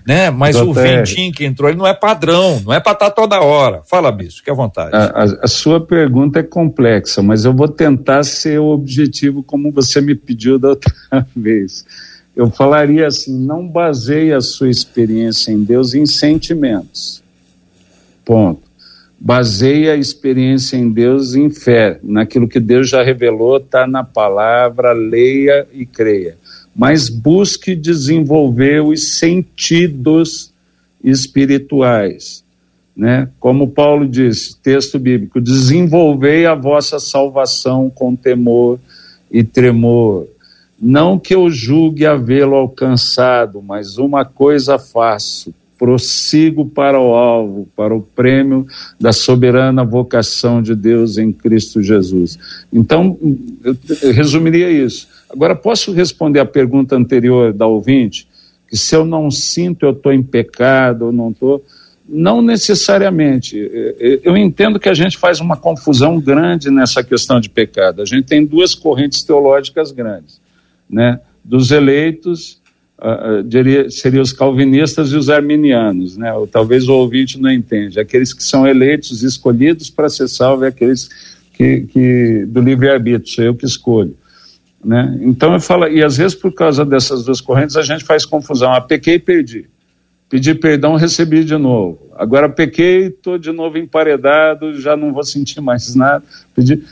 Né? Mas Doutor, o ventinho que entrou ali não é padrão, não é para estar tá toda hora. Fala, Bispo, que à vontade. A, a, a, sua pergunta é complexa, mas eu vou tentar ser objetivo como você me pediu da outra *laughs* vez. Eu falaria assim: não baseie a sua experiência em Deus em sentimentos. Ponto. Baseie a experiência em Deus em fé, naquilo que Deus já revelou, está na palavra, leia e creia mas busque desenvolver os sentidos espirituais. Né? Como Paulo disse, texto bíblico: desenvolvei a vossa salvação com temor e tremor. Não que eu julgue havê-lo alcançado, mas uma coisa faço: prossigo para o alvo, para o prêmio da soberana vocação de Deus em Cristo Jesus. Então, eu resumiria isso Agora, posso responder a pergunta anterior da ouvinte? Que se eu não sinto, eu estou em pecado, ou não estou. Não necessariamente. Eu entendo que a gente faz uma confusão grande nessa questão de pecado. A gente tem duas correntes teológicas grandes, né? Dos eleitos, uh, diria, seriam os calvinistas e os arminianos, né? Ou talvez o ouvinte não entende. Aqueles que são eleitos, escolhidos para ser salvo, e aqueles que, que do livre-arbítrio, sou eu que escolho. Né? Então eu falo, e às vezes por causa dessas duas correntes a gente faz confusão. Ah, pequei e perdi. Pedi perdão, recebi de novo. Agora pequei, estou de novo emparedado, já não vou sentir mais nada. Pedi...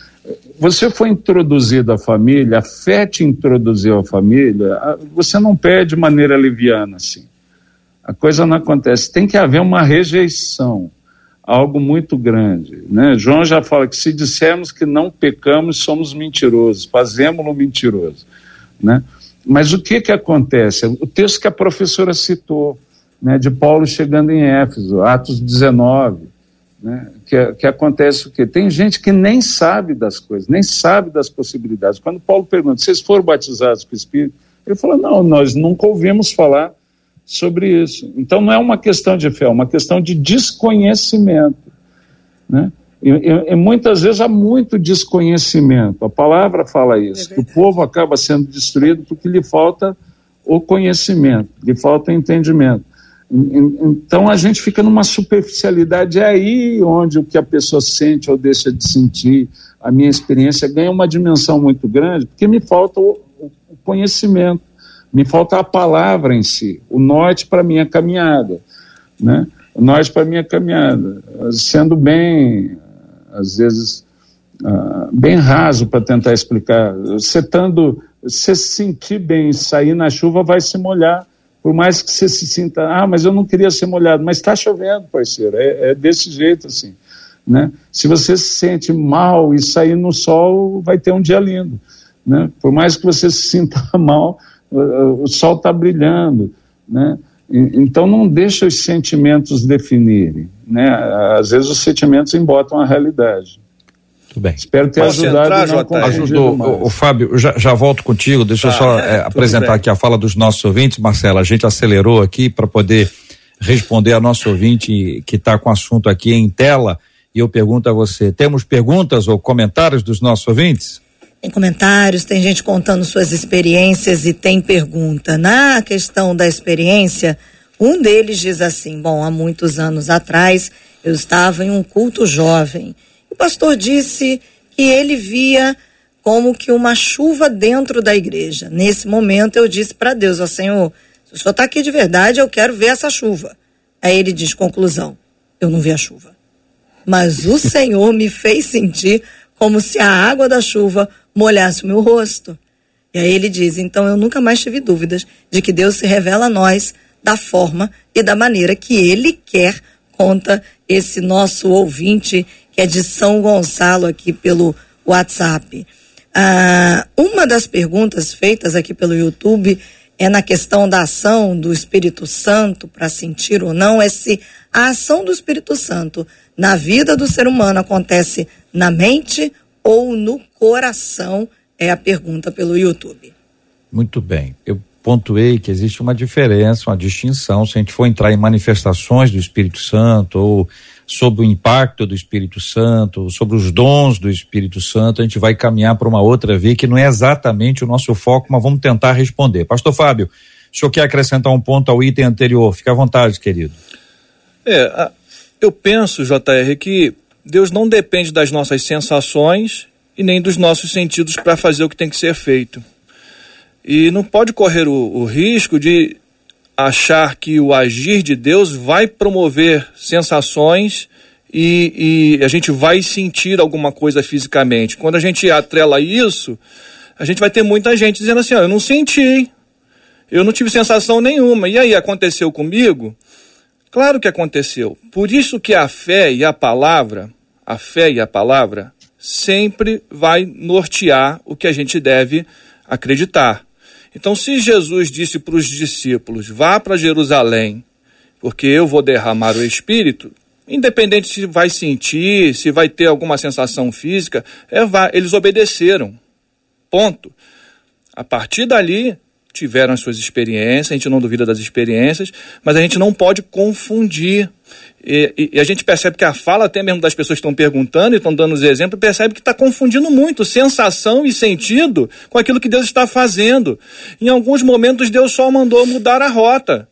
Você foi introduzido à família, a fé te introduziu à família, você não perde de maneira leviana assim. A coisa não acontece. Tem que haver uma rejeição algo muito grande. Né? João já fala que se dissermos que não pecamos, somos mentirosos, fazemos-lo mentiroso. Né? Mas o que, que acontece? O texto que a professora citou, né, de Paulo chegando em Éfeso, Atos 19, né, que, que acontece o quê? Tem gente que nem sabe das coisas, nem sabe das possibilidades. Quando Paulo pergunta, vocês foram batizados com o Espírito? Ele fala, não, nós nunca ouvimos falar sobre isso. Então não é uma questão de fé, é uma questão de desconhecimento. Né? E, e, e, muitas vezes há muito desconhecimento. A palavra fala isso, é que o povo acaba sendo destruído porque lhe falta o conhecimento, lhe falta o entendimento. Então a gente fica numa superficialidade, é aí onde o que a pessoa sente ou deixa de sentir, a minha experiência ganha uma dimensão muito grande, porque me falta o, conhecimento. Me falta a palavra em si, o norte para minha caminhada, né? O norte para minha caminhada, sendo bem, às vezes, uh, bem raso para tentar explicar. Você se sentir bem, sair na chuva, vai se molhar. Por mais que você se sinta, ah, mas eu não queria ser molhado, mas está chovendo, parceiro. É, é desse jeito assim. Né? Se você se sente mal e sair no sol, vai ter um dia lindo. Né? Por mais que você se sinta *laughs* mal, o sol está brilhando, né? Então não deixa os sentimentos definirem, né? Às vezes os sentimentos embotam a realidade. Muito bem. Espero ter Posso ajudado entrar, confundido Ajudou. O, o Fábio, já, já volto contigo. Deixa eu Tá, só é, é, tudo apresentar bem. aqui a fala dos nossos ouvintes, Marcela. A gente acelerou aqui para poder responder a nosso ouvinte que está com o assunto aqui em tela. E eu pergunto a você: temos perguntas ou comentários dos nossos ouvintes? Tem comentários, tem gente contando suas experiências e tem pergunta. Na questão da experiência, um deles diz assim: Bom, há muitos anos atrás eu estava em um culto jovem. O pastor disse que ele via como que uma chuva dentro da igreja. Nesse momento eu disse para Deus: Ó Senhor, se o senhor está aqui de verdade, eu quero ver essa chuva. Aí ele diz: Conclusão, eu não vi a chuva. Mas o Senhor me fez sentir como se a água da chuva molhasse o meu rosto. E aí ele diz: então eu nunca mais tive dúvidas de que Deus se revela a nós da forma e da maneira que ele quer, conta esse nosso ouvinte que é de São Gonçalo aqui pelo WhatsApp. Ah, uma das perguntas feitas aqui pelo YouTube é na questão da ação do Espírito Santo para sentir ou não, é se a ação do Espírito Santo na vida do ser humano acontece na mente ou no coração, é a pergunta pelo YouTube. Muito bem. Eu pontuei que existe uma diferença, uma distinção. Se a gente for entrar em manifestações do Espírito Santo ou sobre o impacto do Espírito Santo, sobre os dons do Espírito Santo, a gente vai caminhar para uma outra via que não é exatamente o nosso foco, mas vamos tentar responder. Pastor Fábio, o senhor quer acrescentar um ponto ao item anterior? Fique à vontade, querido. É, eu penso, JR, que Deus não depende das nossas sensações e nem dos nossos sentidos para fazer o que tem que ser feito. E não pode correr o, o risco de achar que o agir de Deus vai promover sensações e, e a gente vai sentir alguma coisa fisicamente. Quando a gente atrela isso, a gente vai ter muita gente dizendo assim: eu não senti, eu não tive sensação nenhuma. E aí, aconteceu comigo? Claro que aconteceu. Por isso que a fé e a palavra, a fé e a palavra, sempre vai nortear o que a gente deve acreditar. Então, se Jesus disse para os discípulos: vá para Jerusalém, porque eu vou derramar o Espírito, independente se vai sentir, se vai ter alguma sensação física, é, vá. eles obedeceram. Ponto. A partir dali, tiveram as suas experiências, a gente não duvida das experiências, mas a gente não pode confundir. E, e- a gente percebe que a fala, até mesmo das pessoas que estão perguntando e estão dando os exemplos, percebe que está confundindo muito sensação e sentido com aquilo que Deus está fazendo. Em alguns momentos, Deus só mandou mudar a rota.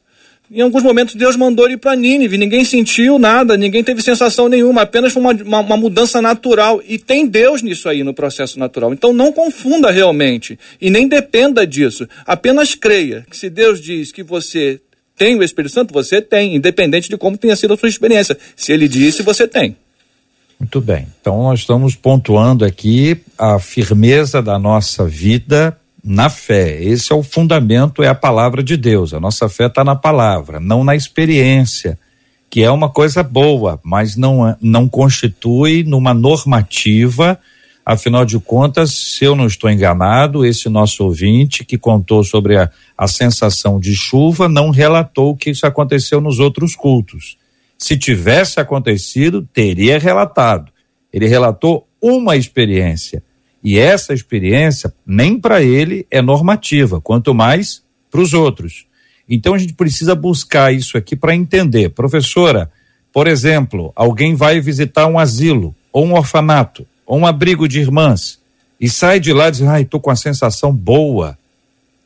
Em alguns momentos Deus mandou ele para Nínive, ninguém sentiu nada, ninguém teve sensação nenhuma, apenas foi uma, uma, uma mudança natural. E tem Deus nisso aí, no processo natural. Então não confunda realmente e nem dependa disso. Apenas creia que se Deus diz que você tem o Espírito Santo, você tem, independente de como tenha sido a sua experiência. Se ele disse, você tem. Muito bem. Então nós estamos pontuando aqui a firmeza da nossa vida na fé. Esse é o fundamento, é a palavra de Deus. A nossa fé está na palavra, não na experiência, que é uma coisa boa, mas não, não constitui numa normativa. Afinal de contas, se eu não estou enganado, esse nosso ouvinte que contou sobre a, a sensação de chuva não relatou que isso aconteceu nos outros cultos. Se tivesse acontecido, teria relatado. Ele relatou uma experiência. E essa experiência, nem para ele é normativa, quanto mais para os outros. Então a gente precisa buscar isso aqui para entender. Professora, por exemplo, alguém vai visitar um asilo, ou um orfanato, ou um abrigo de irmãs, e sai de lá e diz: ai, tô com a sensação boa.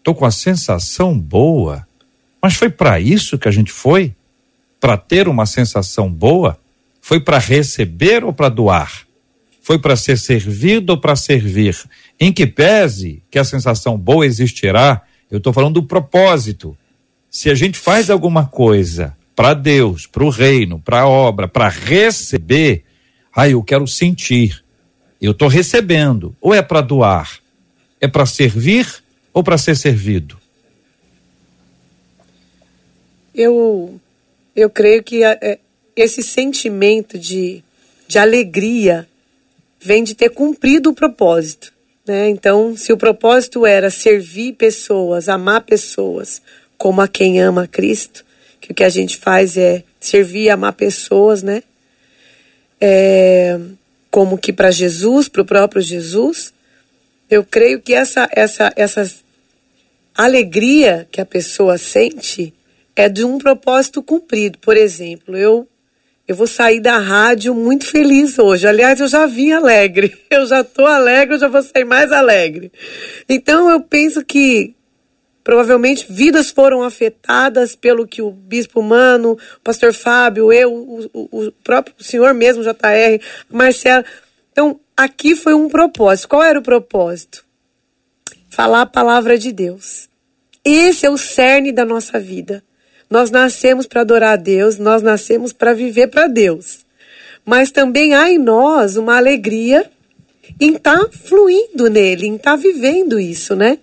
Tô com a sensação boa. Mas foi para isso que a gente foi? Para ter uma sensação boa? Foi para receber ou para doar? Foi para ser servido ou para servir? Em que pese que a sensação boa existirá, eu estou falando do propósito. Se a gente faz alguma coisa para Deus, para o reino, para a obra, para receber, ah, eu quero sentir. Eu estou recebendo. Ou é para doar? É para servir ou para ser servido? Eu, eu creio que a- é, esse sentimento de, de alegria vem de ter cumprido o propósito. Né? Então, se o propósito era servir pessoas, amar pessoas como a quem ama Cristo, que o que a gente faz é servir e amar pessoas, né? É, como que para Jesus, para o próprio Jesus, eu creio que essa, essa, essa alegria que a pessoa sente é de um propósito cumprido. Por exemplo, eu eu vou sair da rádio muito feliz hoje. Aliás, eu já vim alegre. *laughs* Eu já estou alegre, eu já vou sair mais alegre. Então, eu penso que provavelmente vidas foram afetadas pelo que o bispo Mano, o pastor Fábio, eu, o, o, próprio senhor mesmo, JR, Marcelo. Então, aqui foi um propósito. Qual era o propósito? Falar a palavra de Deus. Esse é o cerne da nossa vida. Nós nascemos para adorar a Deus, nós nascemos para viver para Deus. Mas também há em nós uma alegria em estar tá fluindo nele, em estar tá vivendo isso, né?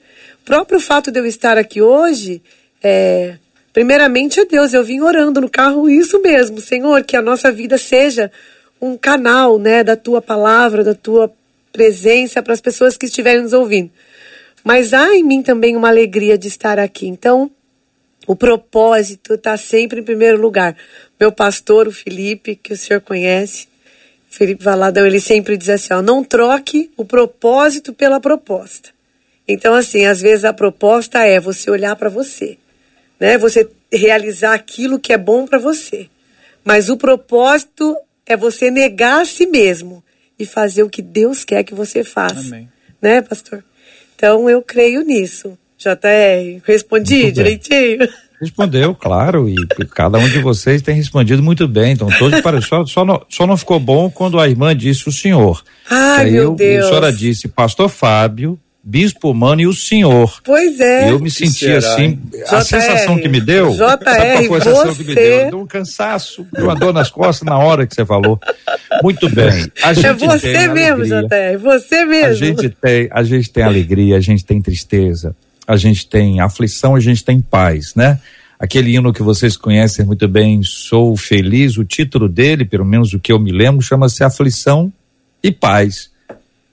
Próprio fato de eu estar aqui hoje, é, primeiramente é Deus, eu vim orando no carro isso mesmo, Senhor, que a nossa vida seja um canal, né, da tua palavra, da tua presença para as pessoas que estiverem nos ouvindo. Mas há em mim também uma alegria de estar aqui. Então, o propósito está sempre em primeiro lugar. Meu pastor, o Felipe, que o senhor conhece, Felipe Valadão, ele sempre diz assim: ó, não troque o propósito pela proposta. Então, assim, às vezes a proposta é você olhar para você, né? Você realizar aquilo que é bom para você. Mas o propósito é você negar a si mesmo e fazer o que Deus quer que você faça. Amém. Né, pastor? Então, eu creio nisso. JR, respondi direitinho? *laughs* Respondeu, claro, e cada um de vocês tem respondido muito bem. Então, todos para só, só, não, só não ficou bom quando a irmã disse o senhor. Ai, meu eu, Deus. A senhora disse, pastor Fábio, bispo humano e o senhor. Pois é. Eu me senti assim, a sensação que me deu, JR, sabe foi a sensação que me deu? Deu um cansaço, uma dor nas costas na hora que você falou. Muito bem. A é gente é você mesmo, alegria, JR, você mesmo. A gente tem, a gente tem alegria, a gente tem tristeza, a gente tem aflição, a gente tem paz, né? Aquele hino que vocês conhecem muito bem, Sou Feliz, o título dele, pelo menos o que eu me lembro, chama-se Aflição e Paz.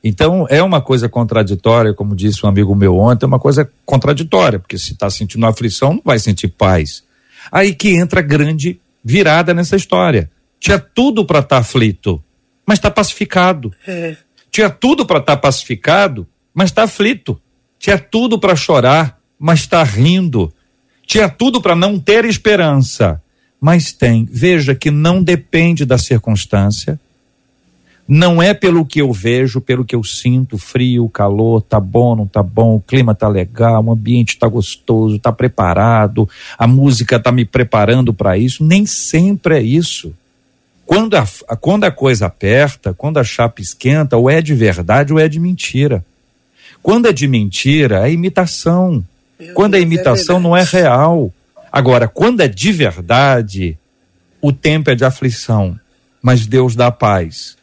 Então é uma coisa contraditória, como disse um amigo meu ontem, é uma coisa contraditória, porque se está sentindo aflição, não vai sentir paz. Aí que entra grande virada nessa história. Tinha tudo para estar tá aflito, mas está pacificado. É. Tinha tudo para estar tá pacificado, mas está aflito. Tinha tudo para chorar, mas está rindo. Tinha tudo para não ter esperança, mas tem. Veja que não depende da circunstância. Não é pelo que eu vejo, pelo que eu sinto, frio, calor, tá bom, não tá bom, o clima tá legal, o ambiente tá gostoso, tá preparado, a música tá me preparando para isso. Nem sempre é isso. Quando a, quando a coisa aperta, quando a chapa esquenta, ou é de verdade ou é de mentira. Quando é de mentira, é imitação. Meu quando Deus, a é imitação é não é real. Agora, quando é de verdade, o tempo é de aflição, mas Deus dá paz.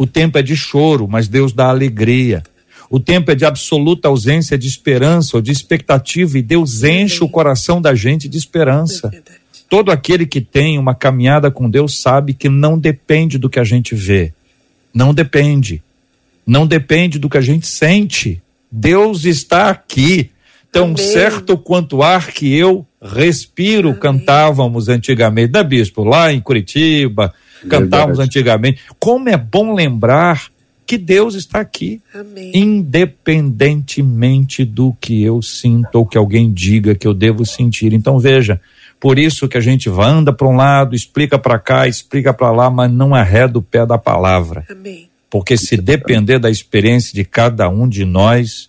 O tempo é de choro, mas Deus dá alegria. O tempo é de absoluta ausência de esperança ou de expectativa e Deus enche o coração da gente de esperança. É Todo aquele que tem uma caminhada com Deus sabe que não depende do que a gente vê. Não depende. Não depende do que a gente sente. Deus está aqui. Tão Amém. certo quanto ar que eu respiro, Amém. cantávamos antigamente, da Bispo, lá em Curitiba, cantávamos antigamente. Como é bom lembrar que Deus está aqui, Amém. independentemente do que eu sinto ou que alguém diga que eu devo sentir. Então veja, por isso que a gente anda para um lado, explica para cá, explica para lá, mas não arreda o pé da palavra. Amém. Porque se depender da experiência de cada um de nós,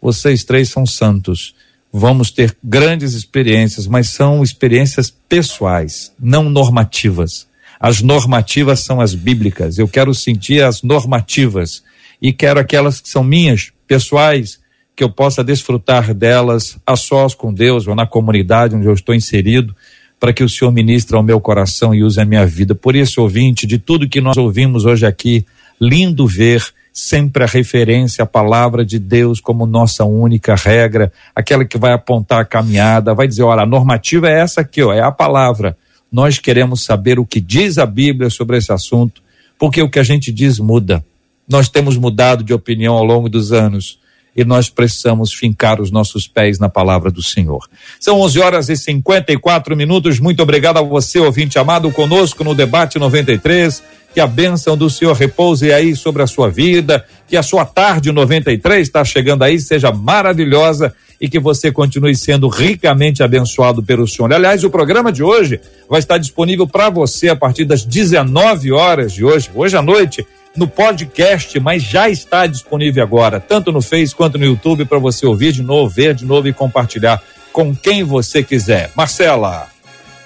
vocês três são santos. Vamos ter grandes experiências, mas são experiências pessoais, não normativas. As normativas são as bíblicas. Eu quero sentir as normativas e quero aquelas que são minhas, pessoais, que eu possa desfrutar delas a sós com Deus ou na comunidade onde eu estou inserido, para que o Senhor ministre ao meu coração e use a minha vida. Por isso, ouvinte, de tudo que nós ouvimos hoje aqui, lindo ver sempre a referência à palavra de Deus como nossa única regra, aquela que vai apontar a caminhada, vai dizer, olha, a normativa é essa aqui, ó, é a palavra. Nós queremos saber o que diz a Bíblia sobre esse assunto, porque o que a gente diz muda. Nós temos mudado de opinião ao longo dos anos. E nós precisamos fincar os nossos pés na palavra do Senhor. São 11 horas e 54 minutos. Muito obrigado a você, ouvinte amado, conosco no debate 93. Que a bênção do Senhor repouse aí sobre a sua vida, que a sua tarde 93 está chegando aí, seja maravilhosa e que você continue sendo ricamente abençoado pelo Senhor. Aliás, o programa de hoje vai estar disponível para você a partir das 19 horas de hoje, hoje à noite no podcast, mas já está disponível agora, tanto no Face quanto no YouTube, para você ouvir de novo, ver de novo e compartilhar com quem você quiser. Marcela.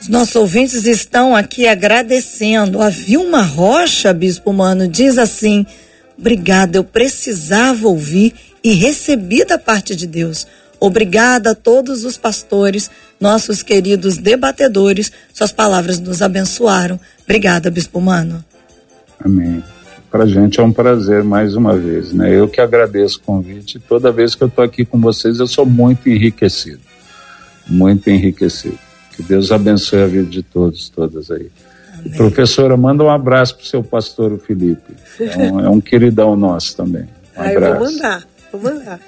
Os nossos ouvintes estão aqui agradecendo. A Vilma Rocha, Bispo Mano, diz assim: Obrigada, eu precisava ouvir e recebi da parte de Deus. Obrigada a todos os pastores, nossos queridos debatedores. Suas palavras nos abençoaram. Obrigada, Bispo Mano. Amém para a gente é um prazer mais uma vez, né? Eu que agradeço o convite. Toda vez que eu estou aqui com vocês, eu sou muito enriquecido, muito enriquecido. Que Deus abençoe a vida de todos, todas aí. Professora, manda um abraço para o seu pastor o Felipe. É um, é um queridão nosso também. Um ah, abraço. vou mandar, vou mandar.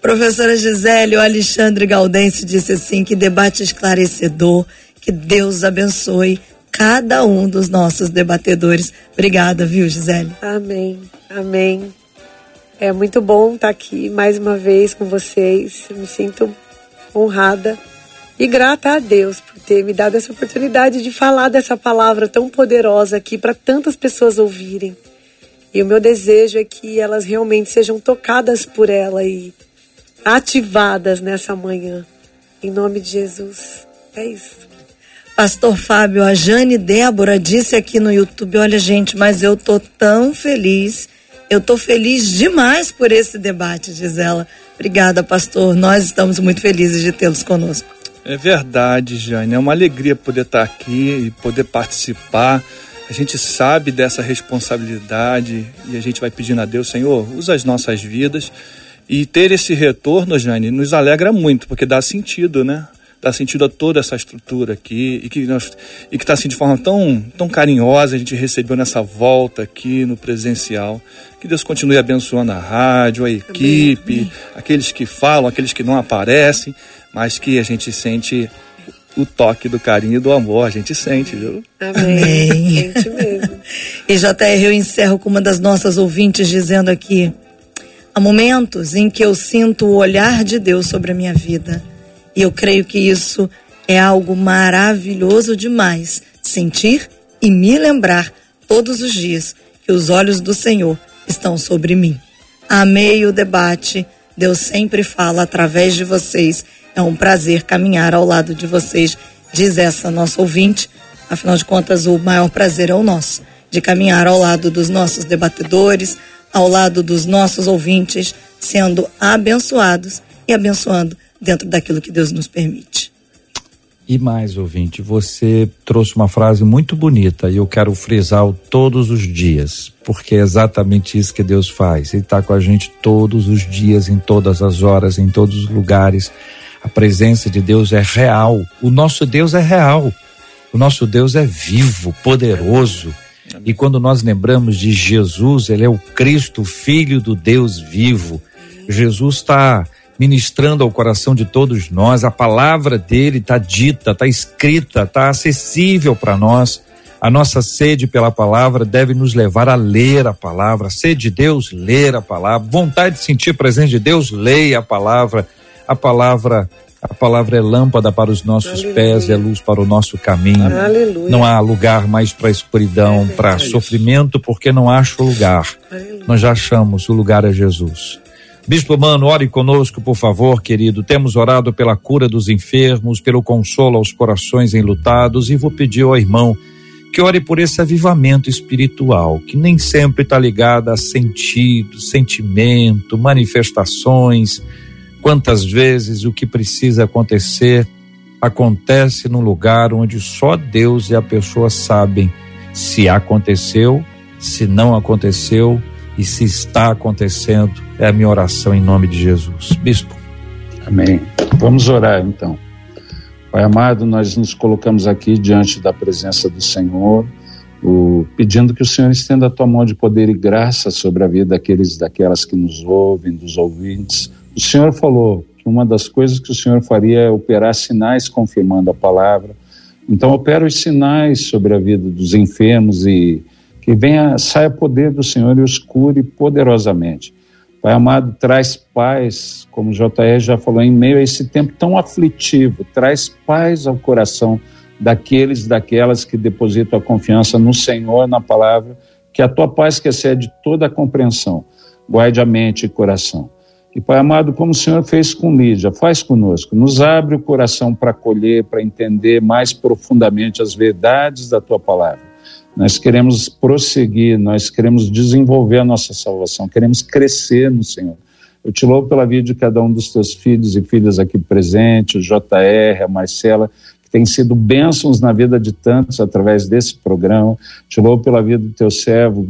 Professora Gisele, o Alexandre Galdense disse assim: que debate esclarecedor, que Deus abençoe cada um dos nossos debatedores. Obrigada, viu, Gisele? Amém, amém. É muito bom estar aqui mais uma vez com vocês. Me sinto honrada e grata a Deus por ter me dado essa oportunidade de falar dessa palavra tão poderosa aqui para tantas pessoas ouvirem. E o meu desejo é que elas realmente sejam tocadas por ela e ativadas nessa manhã. Em nome de Jesus. É isso. Pastor Fábio, a Jane Débora disse aqui no YouTube: Olha, gente, mas eu tô tão feliz. Eu tô feliz demais por esse debate, diz ela. Obrigada, pastor. Nós estamos muito felizes de tê-los conosco. É verdade, Jane. É uma alegria poder estar aqui e poder participar. A gente sabe dessa responsabilidade e a gente vai pedindo a Deus, Senhor, usa as nossas vidas. E ter esse retorno, Jane, nos alegra muito, porque dá sentido, né? Dá sentido a toda essa estrutura aqui e que nós e que está assim de forma tão tão carinhosa a gente recebeu nessa volta aqui no presencial que Deus continue abençoando a rádio a equipe Amém. aqueles que falam aqueles que não aparecem mas que a gente sente o toque do carinho e do amor, a gente sente, viu? Amém. Amém. Sente mesmo. *laughs* e JR, eu encerro com uma das nossas ouvintes dizendo aqui: há momentos em que eu sinto o olhar de Deus sobre a minha vida e eu creio que isso é algo maravilhoso demais. Sentir e me lembrar todos os dias que os olhos do Senhor estão sobre mim. Amei o debate. Deus sempre fala através de vocês. É um prazer caminhar ao lado de vocês, diz essa nossa ouvinte. Afinal de contas, o maior prazer é o nosso, de caminhar ao lado dos nossos debatedores, ao lado dos nossos ouvintes, sendo abençoados e abençoando dentro daquilo que Deus nos permite. E mais, ouvinte, você trouxe uma frase muito bonita e eu quero frisar todos os dias, porque é exatamente isso que Deus faz. Ele está com a gente todos os dias, em todas as horas, em todos os lugares. A presença de Deus é real. O nosso Deus é real. O nosso Deus é vivo, poderoso. E quando nós lembramos de Jesus, ele é o Cristo, filho do Deus vivo. Jesus está ministrando ao coração de todos nós. A palavra dele está dita, está escrita, está acessível para nós. A nossa sede pela palavra deve nos levar a ler a palavra. Sede de Deus, ler a palavra. Vontade de sentir a presença de Deus, leia a palavra. A palavra a palavra é lâmpada para os nossos Aleluia. pés, é luz para o nosso caminho. Aleluia. Não há lugar mais para escuridão, é para sofrimento, porque não acha lugar. Aleluia. Nós já achamos, o lugar é Jesus. Bispo Mano, ore conosco, por favor, querido. Temos orado pela cura dos enfermos, pelo consolo aos corações enlutados e vou pedir ao irmão que ore por esse avivamento espiritual, que nem sempre está ligado a sentido, sentimento, manifestações. Quantas vezes o que precisa acontecer acontece num lugar onde só Deus e a pessoa sabem se aconteceu, se não aconteceu e se está acontecendo, é a minha oração em nome de Jesus. Bispo. Amém. Vamos orar então. Pai amado, nós nos colocamos aqui diante da presença do Senhor, o, pedindo que o Senhor estenda a tua mão de poder e graça sobre a vida daqueles daquelas que nos ouvem, dos ouvintes. O Senhor falou que uma das coisas que o Senhor faria é operar sinais confirmando a palavra. Então opera os sinais sobre a vida dos enfermos e que venha, saia poder do Senhor e os cure poderosamente. Pai amado, traz paz, como o JR já falou, em meio a esse tempo tão aflitivo, traz paz ao coração daqueles daquelas que depositam a confiança no Senhor, na palavra, que a tua paz que excede toda a compreensão, guarde a mente e coração. E Pai amado, como o Senhor fez com Lídia, faz conosco, nos abre o coração para acolher, para entender mais profundamente as verdades da tua palavra. Nós queremos prosseguir, nós queremos desenvolver a nossa salvação, queremos crescer no Senhor. Eu te louvo pela vida de cada um dos teus filhos e filhas aqui presentes, o JR, a Marcela, que tem sido bênçãos na vida de tantos através desse programa. Te louvo pela vida do teu servo,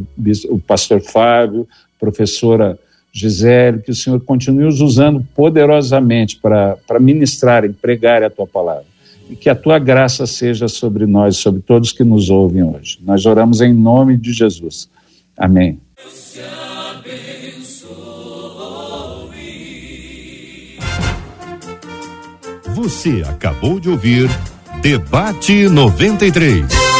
o pastor Fábio, professora Gisele, que o Senhor continue os usando poderosamente para ministrar pregar a tua palavra e que a tua graça seja sobre nós, sobre todos que nos ouvem hoje. Nós oramos em nome de Jesus. Amém. Você acabou de ouvir Debate 93.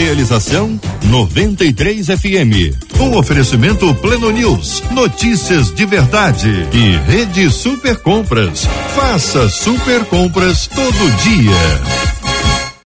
Realização 93 FM. Um oferecimento Pleno News, notícias de verdade e Rede Super Compras. Faça super compras todo dia.